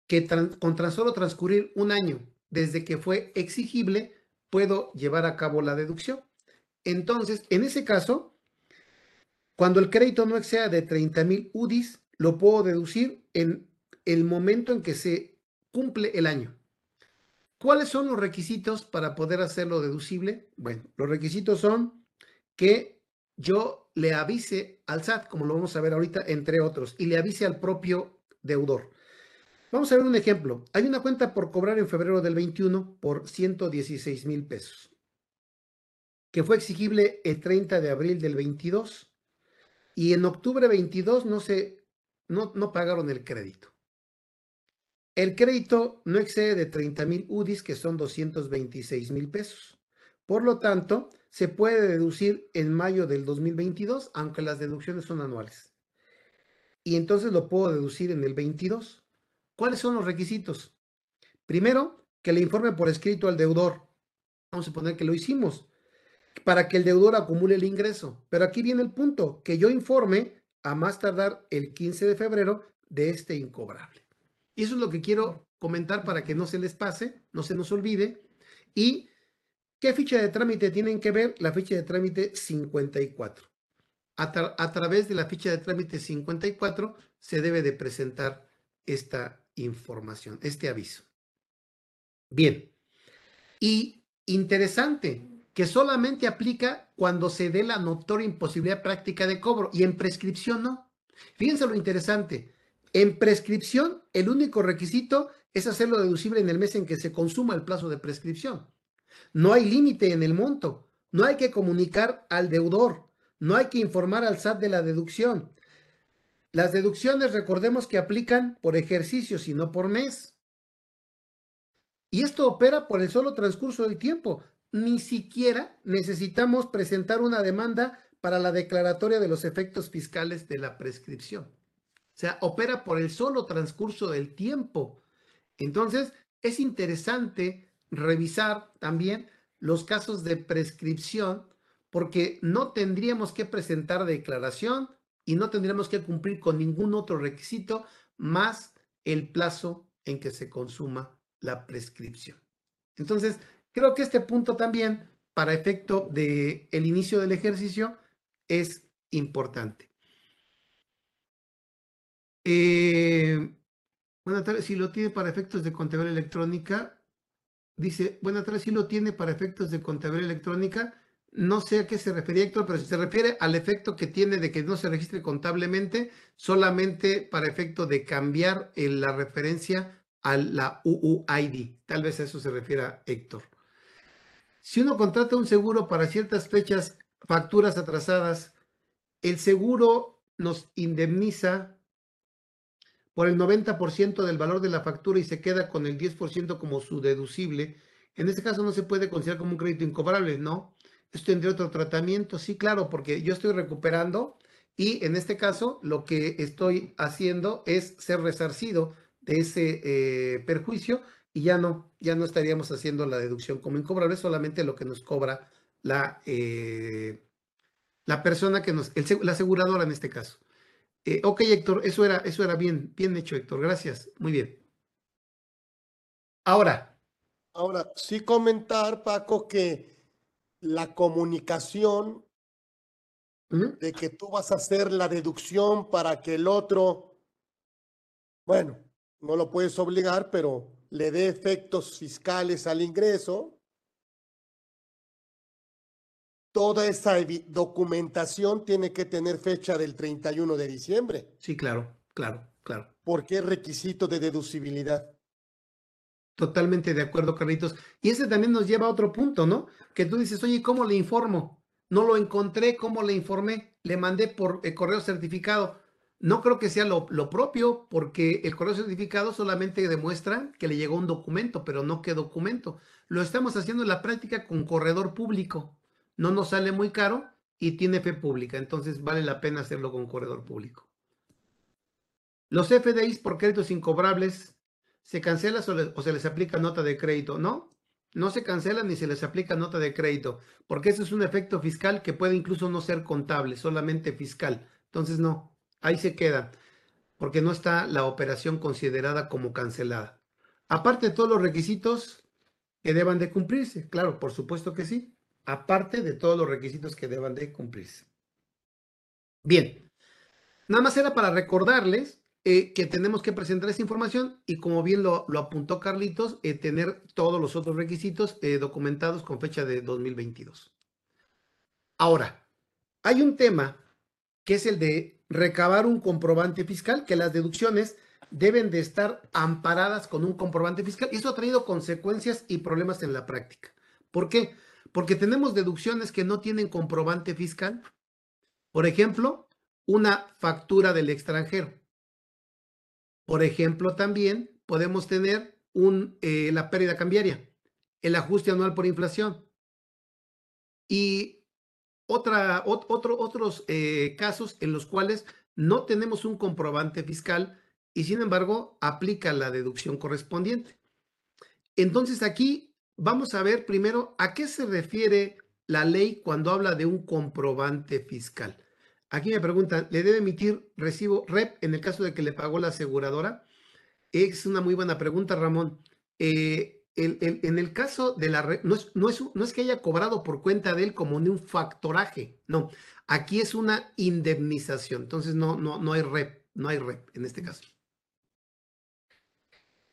[SPEAKER 2] que con tan solo transcurrir un año desde que fue exigible, puedo llevar a cabo la deducción. Entonces, en ese caso, cuando el crédito no exceda de 30 mil UDIs, lo puedo deducir en el momento en que se cumple el año. ¿Cuáles son los requisitos para poder hacerlo deducible? Bueno, los requisitos son que yo le avise al SAT, como lo vamos a ver ahorita, entre otros, y le avise al propio deudor. Vamos a ver un ejemplo. Hay una cuenta por cobrar en febrero del 21 por 116 mil pesos que fue exigible el 30 de abril del 22 y en octubre 22 no, se, no, no pagaron el crédito. El crédito no excede de 30 mil UDIs, que son 226 mil pesos. Por lo tanto, se puede deducir en mayo del 2022, aunque las deducciones son anuales. Y entonces lo puedo deducir en el 22. ¿Cuáles son los requisitos? Primero, que le informe por escrito al deudor. Vamos a poner que lo hicimos para que el deudor acumule el ingreso. Pero aquí viene el punto, que yo informe a más tardar el 15 de febrero de este incobrable. Y eso es lo que quiero comentar para que no se les pase, no se nos olvide. ¿Y qué ficha de trámite tienen que ver? La ficha de trámite 54. A, a través de la ficha de trámite 54 se debe de presentar esta información, este aviso. Bien. Y interesante, que solamente aplica cuando se dé la notoria imposibilidad práctica de cobro y en prescripción no. Fíjense lo interesante. En prescripción, el único requisito es hacerlo deducible en el mes en que se consuma el plazo de prescripción. No hay límite en el monto. No hay que comunicar al deudor. No hay que informar al SAT de la deducción. Las deducciones, recordemos que aplican por ejercicio, sino por mes. Y esto opera por el solo transcurso del tiempo ni siquiera necesitamos presentar una demanda para la declaratoria de los efectos fiscales de la prescripción. Sea, opera por el solo transcurso del tiempo. Entonces, es interesante revisar también los casos de prescripción porque no tendríamos que presentar declaración y no tendríamos que cumplir con ningún otro requisito más el plazo en que se consuma la prescripción. Entonces, Creo que este punto también, para efecto del el inicio del ejercicio, es importante. Eh, buenas tardes, si lo tiene para efectos de contabilidad electrónica, dice, buenas tardes, si lo tiene para efectos de contabilidad electrónica, no sé a qué se refería Héctor, pero si se refiere al efecto que tiene de que no se registre contablemente, solamente para efecto de cambiar la referencia a la UUID. Tal vez a eso se refiera Héctor. Si uno contrata un seguro para ciertas fechas, facturas atrasadas, el seguro nos indemniza por el 90% del valor de la factura y se queda con el 10% como su deducible, en este caso no se puede considerar como un crédito incobrable, ¿no? Esto tendría otro tratamiento, sí, claro, porque yo estoy recuperando y en este caso lo que estoy haciendo es ser resarcido de ese eh, perjuicio y ya no, ya no estaríamos haciendo la deducción como incobrable, solamente lo que nos cobra la, eh, la persona que nos, la aseguradora en este caso. Eh, ok, Héctor, eso era, eso era bien, bien hecho, Héctor. Gracias. Muy bien. Ahora.
[SPEAKER 1] Ahora, sí comentar, Paco, que la comunicación de que tú vas a hacer la deducción para que el otro, bueno, no lo puedes obligar, pero le dé efectos fiscales al ingreso. Toda esa documentación tiene que tener fecha del 31 de diciembre.
[SPEAKER 2] Sí, claro, claro, claro.
[SPEAKER 1] Porque es requisito de deducibilidad.
[SPEAKER 2] Totalmente de acuerdo, Carlitos. Y ese también nos lleva a otro punto, ¿no? Que tú dices, oye, ¿cómo le informo? No lo encontré, ¿cómo le informé? Le mandé por el correo certificado. No creo que sea lo, propio, porque el correo certificado solamente demuestra que le llegó un documento, pero no qué documento. Lo estamos haciendo en la práctica con corredor público. No nos sale muy caro y tiene fe pública, entonces vale la pena hacerlo con corredor público. Los FDIs por créditos incobrables, ¿se cancela o, se les aplica nota de crédito? No, no se cancelan ni se les aplica nota de crédito, porque eso es un efecto fiscal que puede incluso no ser contable, solamente fiscal. Entonces, no, ahí se queda, porque no está la operación considerada como cancelada. Aparte de todos los requisitos que deban de cumplirse, claro, por supuesto que sí, aparte de todos los requisitos que deban de cumplirse. Bien, nada más era para recordarles eh, que tenemos que presentar esa información y como bien lo, apuntó Carlitos, eh, tener todos los otros requisitos eh, documentados con fecha de 2022. Ahora, hay un tema que es el de recabar un comprobante fiscal, que las deducciones deben de estar amparadas con un comprobante fiscal y eso ha traído consecuencias y problemas en la práctica. ¿Por qué? Porque tenemos deducciones que no tienen comprobante fiscal. Por ejemplo, una factura del extranjero. Por ejemplo, también podemos tener eh, la pérdida cambiaria, el ajuste anual por inflación. Y otra, otro, otros eh, casos en los cuales no tenemos un comprobante fiscal y sin embargo aplica la deducción correspondiente. Entonces aquí vamos a ver primero a qué se refiere la ley cuando habla de un comprobante fiscal. Aquí me preguntan, ¿le debe emitir recibo REP en el caso de que le pagó la aseguradora? Es una muy buena pregunta, Ramón. Eh, en el caso de la no es, no, es, que haya cobrado por cuenta de él como un factoraje, no. Aquí es una indemnización, entonces no, no, no hay REP, no hay REP en este caso.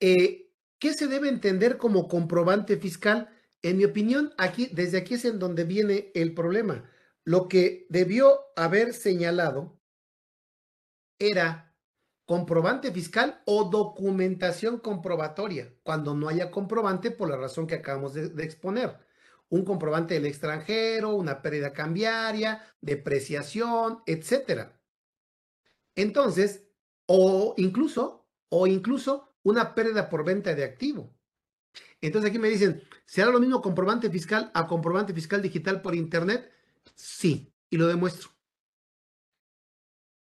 [SPEAKER 2] Eh, ¿Qué se debe entender como comprobante fiscal? En mi opinión, aquí, desde aquí es en donde viene el problema lo que debió haber señalado era comprobante fiscal o documentación comprobatoria, cuando no haya comprobante por la razón que acabamos de, exponer. Un comprobante del extranjero, una pérdida cambiaria, depreciación, etcétera. Entonces, o incluso, o incluso una pérdida por venta de activo. Entonces aquí me dicen, ¿será lo mismo comprobante fiscal a comprobante fiscal digital por Internet? Sí, y lo demuestro.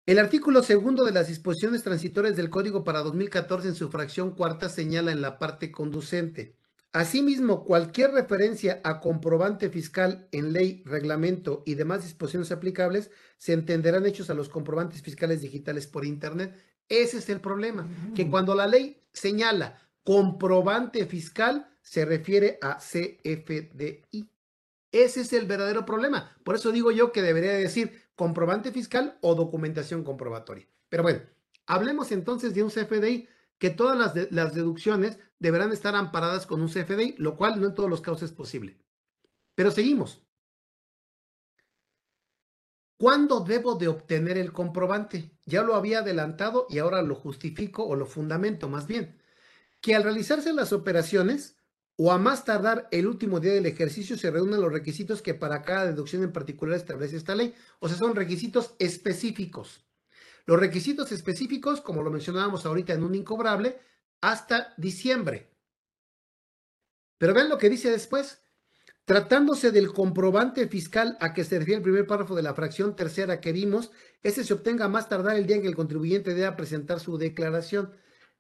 [SPEAKER 2] El artículo segundo de las disposiciones transitorias del Código para 2014 en su fracción cuarta señala en la parte conducente. Asimismo, cualquier referencia a comprobante fiscal en ley, reglamento y demás disposiciones aplicables se entenderán hechos a los comprobantes fiscales digitales por Internet. Ese es el problema, que mm. cuando la ley señala comprobante fiscal, se refiere a CFDI. Ese es el verdadero problema. Por eso digo yo que debería decir comprobante fiscal o documentación comprobatoria. Pero bueno, hablemos entonces de un CFDI, que todas las, las deducciones deberán estar amparadas con un CFDI, lo cual no en todos los casos es posible. Pero seguimos. ¿Cuándo debo de obtener el comprobante? Ya lo había adelantado y ahora lo justifico o lo fundamento más bien. Que al realizarse las operaciones, o a más tardar el último día del ejercicio se reúnen los requisitos que para cada deducción en particular establece esta ley. O sea, son requisitos específicos. Los requisitos específicos, como lo mencionábamos ahorita en un incobrable, hasta diciembre. Pero vean lo que dice después. Tratándose del comprobante fiscal a que se refiere el primer párrafo de la fracción tercera que vimos, ese se obtenga más tardar el día en que el contribuyente deba presentar su declaración.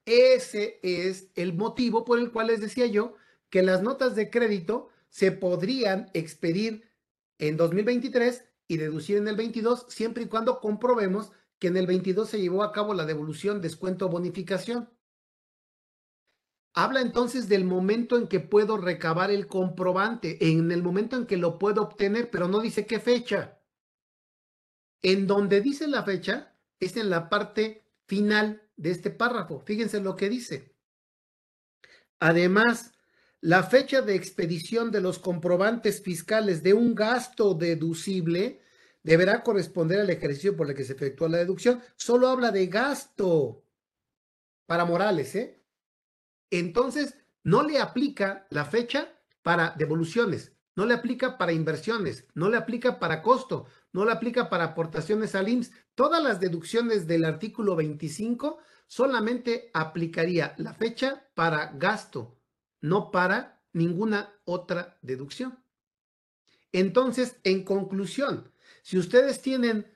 [SPEAKER 2] Ese es el motivo por el cual les decía yo que las notas de crédito se podrían expedir en 2023 y deducir en el 22 siempre y cuando comprobemos que en el 22 se llevó a cabo la devolución, descuento bonificación. Habla entonces del momento en que puedo recabar el comprobante, en el momento en que lo puedo obtener, pero no dice qué fecha. En donde dice la fecha es en la parte final de este párrafo. Fíjense lo que dice. Además, la fecha de expedición de los comprobantes fiscales de un gasto deducible deberá corresponder al ejercicio por el que se efectúa la deducción. Solo habla de gasto para Morales, ¿eh? Entonces, no le aplica la fecha para devoluciones, no le aplica para inversiones, no le aplica para costo, no le aplica para aportaciones al IMSS. Todas las deducciones del artículo 25 solamente aplicaría la fecha para gasto no para ninguna otra deducción. Entonces, en conclusión, si ustedes tienen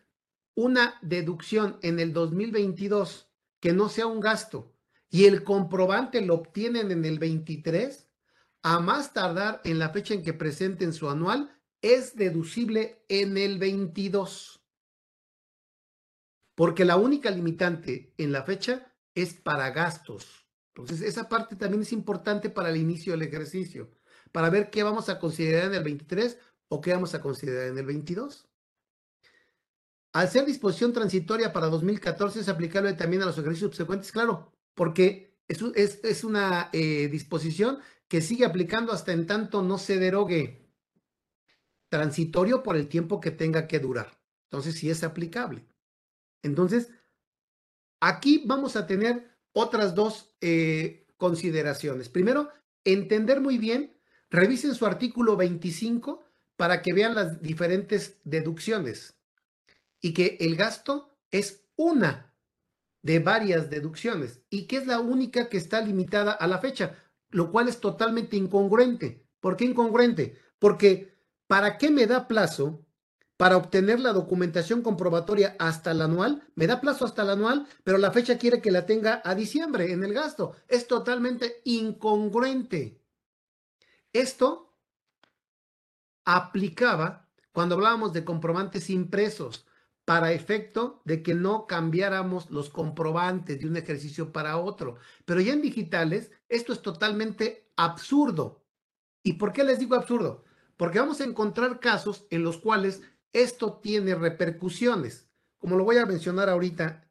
[SPEAKER 2] una deducción en el 2022 que no sea un gasto y el comprobante lo obtienen en el 23, a más tardar en la fecha en que presenten su anual, es deducible en el 22. Porque la única limitante en la fecha es para gastos. Entonces, esa parte también es importante para el inicio del ejercicio, para ver qué vamos a considerar en el 23 o qué vamos a considerar en el 22. Al ser disposición transitoria para 2014, es aplicable también a los ejercicios subsecuentes, claro, porque es, una eh, disposición que sigue aplicando hasta en tanto no se derogue. Transitorio por el tiempo que tenga que durar. Entonces, sí es aplicable. Entonces, aquí vamos a tener otras dos eh, consideraciones. Primero, entender muy bien, revisen su artículo 25 para que vean las diferentes deducciones y que el gasto es una de varias deducciones y que es la única que está limitada a la fecha, lo cual es totalmente incongruente. ¿Por qué incongruente? Porque ¿para qué me da plazo para obtener la documentación comprobatoria hasta el anual, me da plazo hasta el anual, pero la fecha quiere que la tenga a diciembre en el gasto. Es totalmente incongruente. Esto aplicaba cuando hablábamos de comprobantes impresos para efecto de que no cambiáramos los comprobantes de un ejercicio para otro. Pero ya en digitales, esto es totalmente absurdo. ¿Y por qué les digo absurdo? Porque vamos a encontrar casos en los cuales esto tiene repercusiones, como lo voy a mencionar ahorita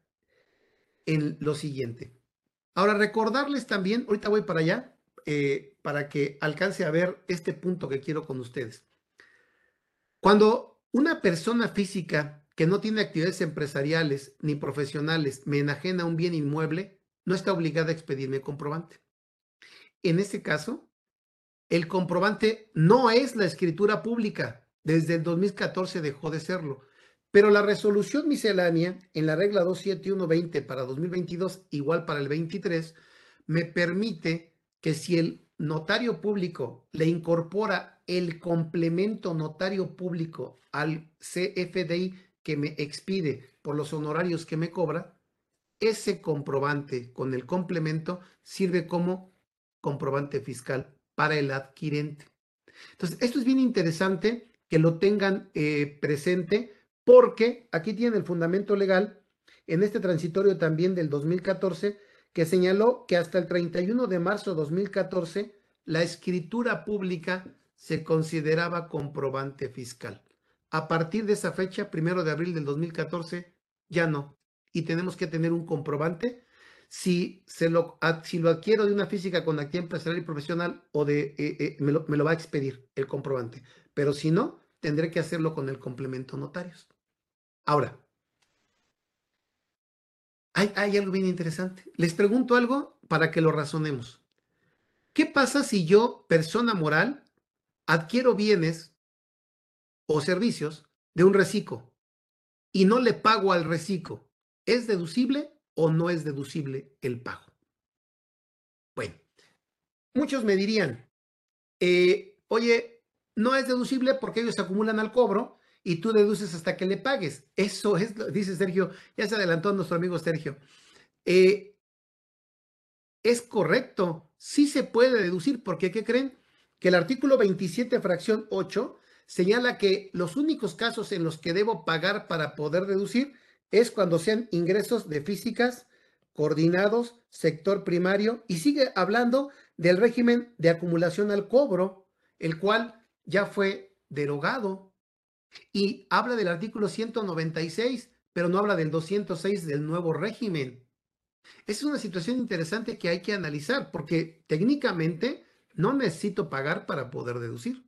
[SPEAKER 2] en lo siguiente. Ahora, recordarles también, ahorita voy para allá, eh, para que alcance a ver este punto que quiero con ustedes. Cuando una persona física que no tiene actividades empresariales ni profesionales me enajena un bien inmueble, no está obligada a expedirme comprobante. En este caso, el comprobante no es la escritura pública, desde el 2014 dejó de serlo. Pero la resolución miscelánea en la regla 27120 para 2022, igual para el 23, me permite que si el notario público le incorpora el complemento notario público al CFDI que me expide por los honorarios que me cobra, ese comprobante con el complemento sirve como comprobante fiscal para el adquirente. Entonces, esto es bien interesante que lo tengan eh, presente, porque aquí tiene el fundamento legal en este transitorio también del 2014, que señaló que hasta el 31 de marzo de 2014 la escritura pública se consideraba comprobante fiscal. A partir de esa fecha, primero de abril del 2014, ya no. Y tenemos que tener un comprobante si, se lo, si lo adquiero de una física con actividad empresarial y profesional o de, eh, eh, me, lo, me lo va a expedir el comprobante. Pero si no, tendré que hacerlo con el complemento notarios. Ahora, hay, hay, algo bien interesante. Les pregunto algo para que lo razonemos. ¿Qué pasa si yo, persona moral, adquiero bienes o servicios de un reciclo y no le pago al reciclo? ¿Es deducible o no es deducible el pago? Bueno, muchos me dirían, eh, oye, no es deducible porque ellos acumulan al cobro y tú deduces hasta que le pagues. Eso es, dice Sergio, ya se adelantó nuestro amigo Sergio. Eh, es correcto, sí se puede deducir, porque ¿qué creen? Que el artículo 27, fracción 8, señala que los únicos casos en los que debo pagar para poder deducir es cuando sean ingresos de físicas, coordinados, sector primario, y sigue hablando del régimen de acumulación al cobro, el cual ya fue derogado. Y habla del artículo 196, pero no habla del 206 del nuevo régimen. Es una situación interesante que hay que analizar porque técnicamente no necesito pagar para poder deducir.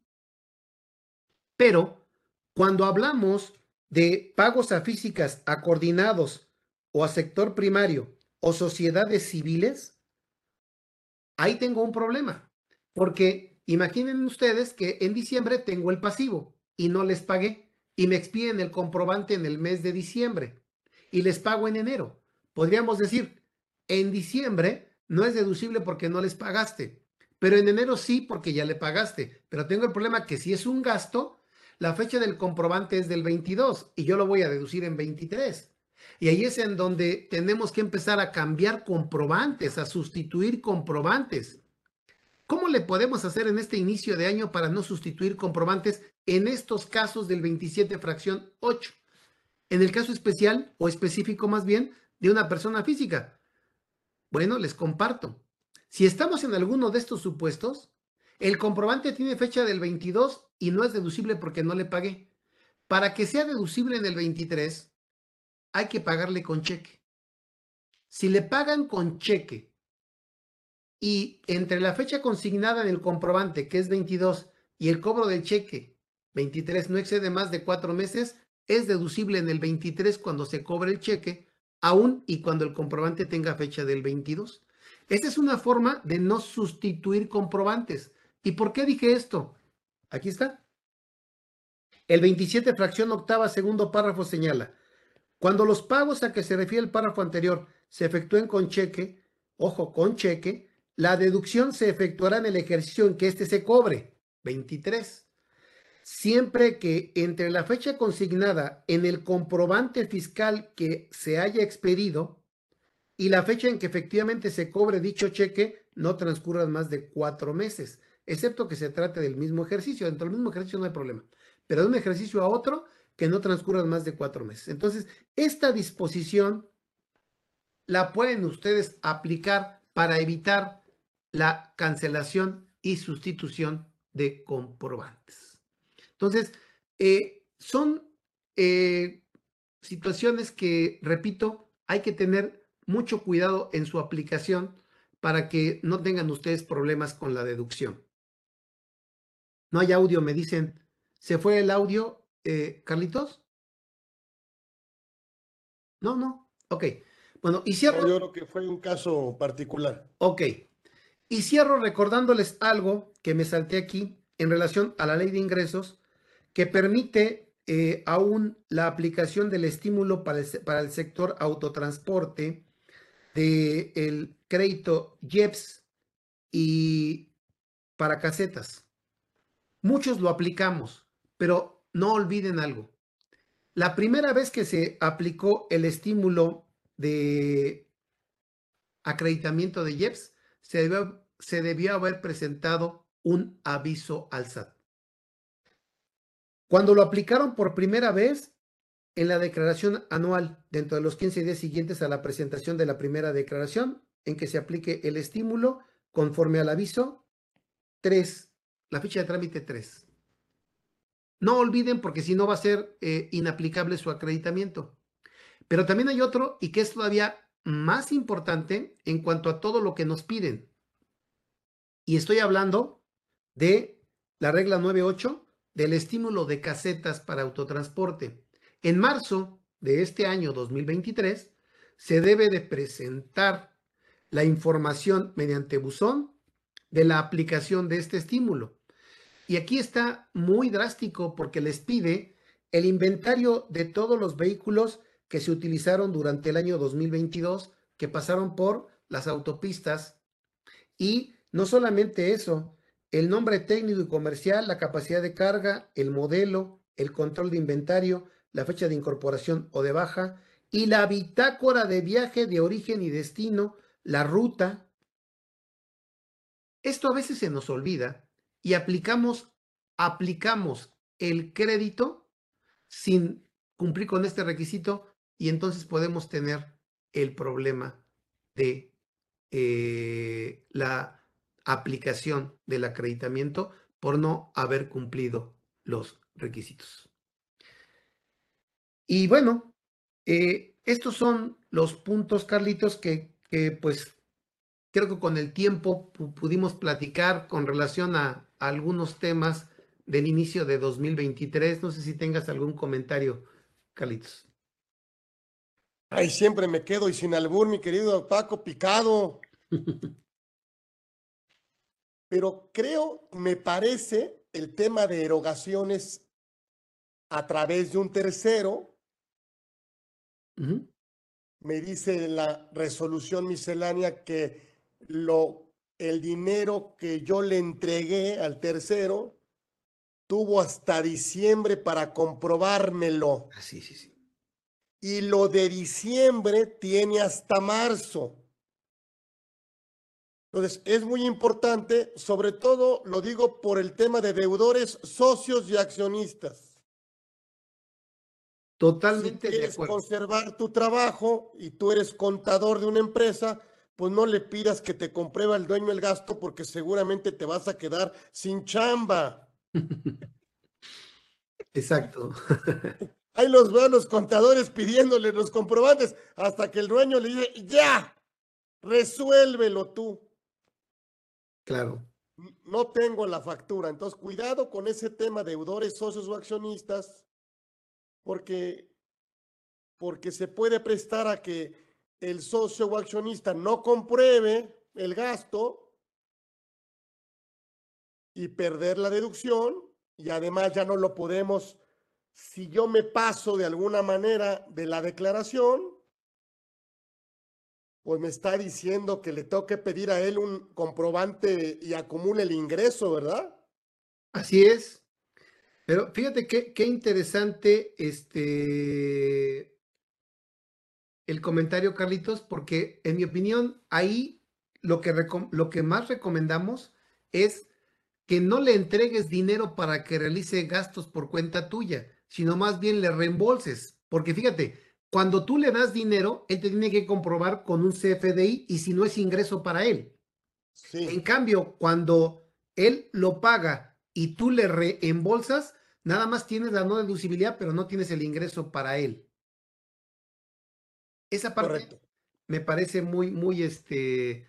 [SPEAKER 2] Pero cuando hablamos de pagos a físicas, a coordinados o a sector primario o sociedades civiles, ahí tengo un problema. Porque imaginen ustedes que en diciembre tengo el pasivo y no les pagué y me expiden el comprobante en el mes de diciembre y les pago en enero. Podríamos decir, en diciembre no es deducible porque no les pagaste, pero en enero sí porque ya le pagaste. Pero tengo el problema que si es un gasto, la fecha del comprobante es del 22 y yo lo voy a deducir en 23. Y ahí es en donde tenemos que empezar a cambiar comprobantes, a sustituir comprobantes. ¿Cómo le podemos hacer en este inicio de año para no sustituir comprobantes en estos casos del 27 fracción 8? En el caso especial o específico más bien de una persona física. Bueno, les comparto. Si estamos en alguno de estos supuestos, el comprobante tiene fecha del 22 y no es deducible porque no le pagué. Para que sea deducible en el 23, hay que pagarle con cheque. Si le pagan con cheque y entre la fecha consignada en el comprobante, que es 22, y el cobro del cheque, 23, no excede más de cuatro meses, es deducible en el 23 cuando se cobre el cheque, aún y cuando el comprobante tenga fecha del 22. Esa es una forma de no sustituir comprobantes. ¿Y por qué dije esto? Aquí está. El 27, fracción octava, segundo párrafo señala, cuando los pagos a que se refiere el párrafo anterior se efectúen con cheque, ojo, con cheque, la deducción se efectuará en el ejercicio en que éste se cobre, 23. Siempre que entre la fecha consignada en el comprobante fiscal que se haya expedido y la fecha en que efectivamente se cobre dicho cheque no transcurran más de cuatro meses excepto que se trate del mismo ejercicio. Dentro del mismo ejercicio no hay problema, pero de un ejercicio a otro que no transcurran más de cuatro meses. Entonces, esta disposición la pueden ustedes aplicar para evitar la cancelación y sustitución de comprobantes. Entonces, eh, son eh, situaciones que, repito, hay que tener mucho cuidado en su aplicación para que no tengan ustedes problemas con la deducción. No hay audio, me dicen. ¿Se fue el audio, eh, Carlitos? No, no. Ok. Bueno, y cierro.
[SPEAKER 1] yo creo que fue un caso particular.
[SPEAKER 2] Ok. Y cierro recordándoles algo que me salté aquí en relación a la ley de ingresos que permite eh, aún la aplicación del estímulo para el, para el sector autotransporte del crédito JEPS y para casetas. Muchos lo aplicamos, pero no olviden algo. La primera vez que se aplicó el estímulo de acreditamiento de IEPS, se debió, haber presentado un aviso al SAT. Cuando lo aplicaron por primera vez, en la declaración anual, dentro de los 15 días siguientes a la presentación de la primera declaración, en que se aplique el estímulo conforme al aviso 3 la ficha de trámite 3. No olviden porque si no va a ser eh, inaplicable su acreditamiento. Pero también hay otro y que es todavía más importante en cuanto a todo lo que nos piden. Y estoy hablando de la regla 9.8 del estímulo de casetas para autotransporte. En marzo de este año 2023 se debe de presentar la información mediante buzón de la aplicación de este estímulo. Y aquí está muy drástico porque les pide el inventario de todos los vehículos que se utilizaron durante el año 2022, que pasaron por las autopistas. Y no solamente eso, el nombre técnico y comercial, la capacidad de carga, el modelo, el control de inventario, la fecha de incorporación o de baja y la bitácora de viaje de origen y destino, la ruta. Esto a veces se nos olvida y aplicamos, aplicamos el crédito sin cumplir con este requisito y entonces podemos tener el problema de eh, la aplicación del acreditamiento por no haber cumplido los requisitos. Y bueno, eh, estos son los puntos, Carlitos, que, que, pues creo que con el tiempo pudimos platicar con relación a, a algunos temas del inicio de 2023. No sé si tengas algún comentario, Carlitos.
[SPEAKER 1] Ay, siempre me quedo y sin albur, mi querido Paco, picado. Pero creo, me parece, el tema de erogaciones a través de un tercero, me dice la resolución miscelánea que lo, el dinero que yo le entregué al tercero tuvo hasta diciembre para comprobármelo.
[SPEAKER 2] Ah, sí, sí, sí.
[SPEAKER 1] Y lo de diciembre tiene hasta marzo. Entonces, es muy importante, sobre todo lo digo por el tema de deudores, socios y accionistas.
[SPEAKER 2] Totalmente
[SPEAKER 1] si quieres conservar tu trabajo y tú eres contador de una empresa, pues no le pidas que te comprueba el dueño el gasto porque seguramente te vas a quedar sin chamba.
[SPEAKER 2] Exacto.
[SPEAKER 1] Ahí los veo los contadores pidiéndole los comprobantes hasta que el dueño le dice, ya, resuélvelo tú.
[SPEAKER 2] Claro.
[SPEAKER 1] No tengo la factura. Entonces, cuidado con ese tema de deudores, socios o accionistas, porque, porque se puede prestar a que el socio o accionista no compruebe el gasto y perder la deducción y además ya no lo podemos, si yo me paso de alguna manera de la declaración, pues me está diciendo que le tengo que pedir a él un comprobante y acumule el ingreso, ¿verdad?
[SPEAKER 2] Así es. Pero fíjate qué, qué interesante este el comentario, Carlitos, porque en mi opinión, ahí lo que, lo que más recomendamos es que no le entregues dinero para que realice gastos por cuenta tuya, sino más bien le reembolses. Porque fíjate, cuando tú le das dinero, él te tiene que comprobar con un CFDI y si no es ingreso para él. En cambio, cuando él lo paga y tú le reembolsas, nada más tienes la no deducibilidad, pero no tienes el ingreso para él. Esa parte me parece muy, muy, este,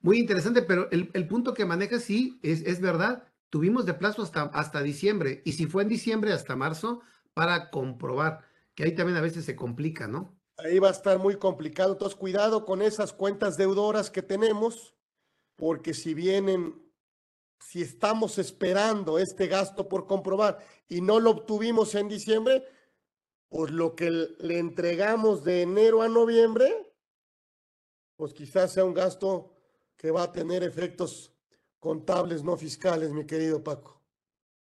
[SPEAKER 2] muy interesante, pero el, punto que maneja sí es, es verdad. Tuvimos de plazo hasta, hasta diciembre y si fue en diciembre hasta marzo para comprobar que ahí también a veces se complica, ¿no?
[SPEAKER 1] Ahí va a estar muy complicado. Entonces, cuidado con esas cuentas deudoras que tenemos, porque si vienen, si estamos esperando este gasto por comprobar y no lo obtuvimos en diciembre, pues lo que le entregamos de enero a noviembre, pues quizás sea un gasto que va a tener efectos contables, no fiscales, mi querido Paco.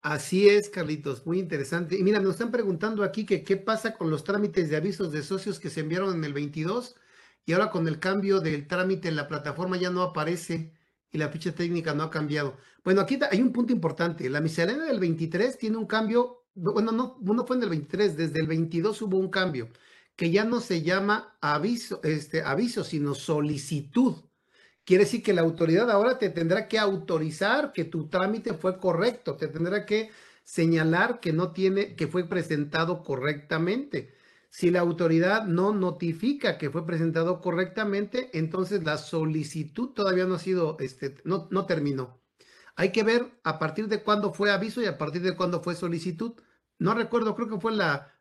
[SPEAKER 2] Así es, Carlitos, muy interesante. Y mira, nos están preguntando aquí que qué pasa con los trámites de avisos de socios que se enviaron en el 22 y ahora con el cambio del trámite en la plataforma ya no aparece y la ficha técnica no ha cambiado. Bueno, aquí hay un punto importante. La miscelánea del 23 tiene un cambio, bueno, no, no fue en el 23, desde el 22 hubo un cambio que ya no se llama aviso, este, aviso, sino solicitud. Quiere decir que la autoridad ahora te tendrá que autorizar que tu trámite fue correcto, te tendrá que señalar que no tiene, que fue presentado correctamente. Si la autoridad no notifica que fue presentado correctamente, entonces la solicitud todavía no ha sido, este, no, no terminó. Hay que ver a partir de cuándo fue aviso y a partir de cuándo fue solicitud. No recuerdo, creo que fue la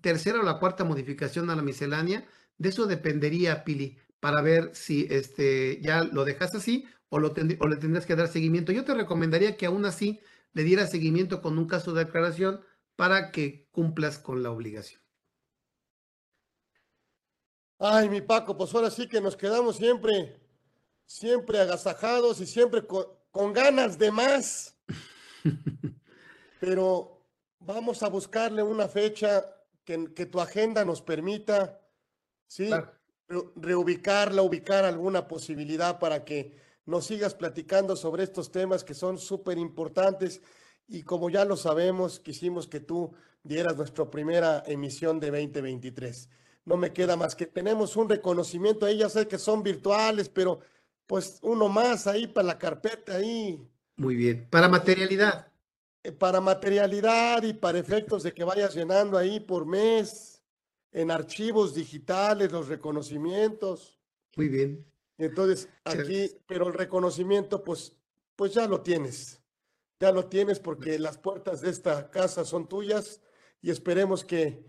[SPEAKER 2] tercera o la cuarta modificación a la miscelánea. De eso dependería, Pili, para ver si este, ya lo dejas así o, lo o le tendrías que dar seguimiento. Yo te recomendaría que aún así le dieras seguimiento con un caso de aclaración para que cumplas con la obligación.
[SPEAKER 1] Ay, mi Paco, pues ahora sí que nos quedamos siempre, siempre agasajados y siempre con, ganas de más. Pero vamos a buscarle una fecha que, tu agenda nos permita, ¿sí? reubicarla, ubicar alguna posibilidad para que nos sigas platicando sobre estos temas que son súper importantes y como ya lo sabemos, quisimos que tú dieras nuestra primera emisión de 2023 no me queda más que tenemos un reconocimiento ahí, ya sé que son virtuales, pero pues uno más ahí para la carpeta ahí.
[SPEAKER 2] Muy bien, para materialidad.
[SPEAKER 1] Eh, para materialidad y para efectos de que vayas llenando ahí por mes, en archivos digitales, los reconocimientos.
[SPEAKER 2] Muy bien.
[SPEAKER 1] Entonces, aquí, pero el reconocimiento, pues, pues ya lo tienes. Ya lo tienes porque las puertas de esta casa son tuyas y esperemos que,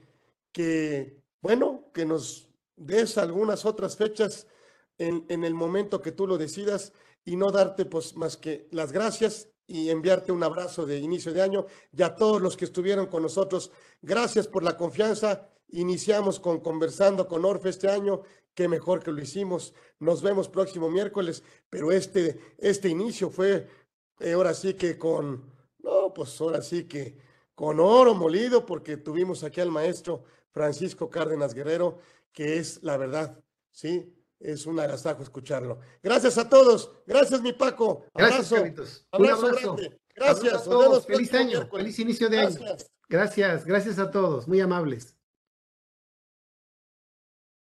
[SPEAKER 1] que bueno, que nos des algunas otras fechas en, en, el momento que tú lo decidas y no darte pues más que las gracias y enviarte un abrazo de inicio de año y a todos los que estuvieron con nosotros. Gracias por la confianza. Iniciamos con conversando con Orfe este año. Qué mejor que lo hicimos. Nos vemos próximo miércoles, pero este, este inicio fue eh, ahora sí que con, no, pues ahora sí que con oro molido porque tuvimos aquí al maestro Francisco Cárdenas Guerrero, que es la verdad, ¿sí? Es un agasajo escucharlo. Gracias a todos. Gracias, mi Paco.
[SPEAKER 2] Abrazo. Gracias,
[SPEAKER 1] Abrazo, grande. Gracias.
[SPEAKER 2] a todos. Feliz año. Feliz inicio de año. Gracias. Gracias a todos. Muy amables.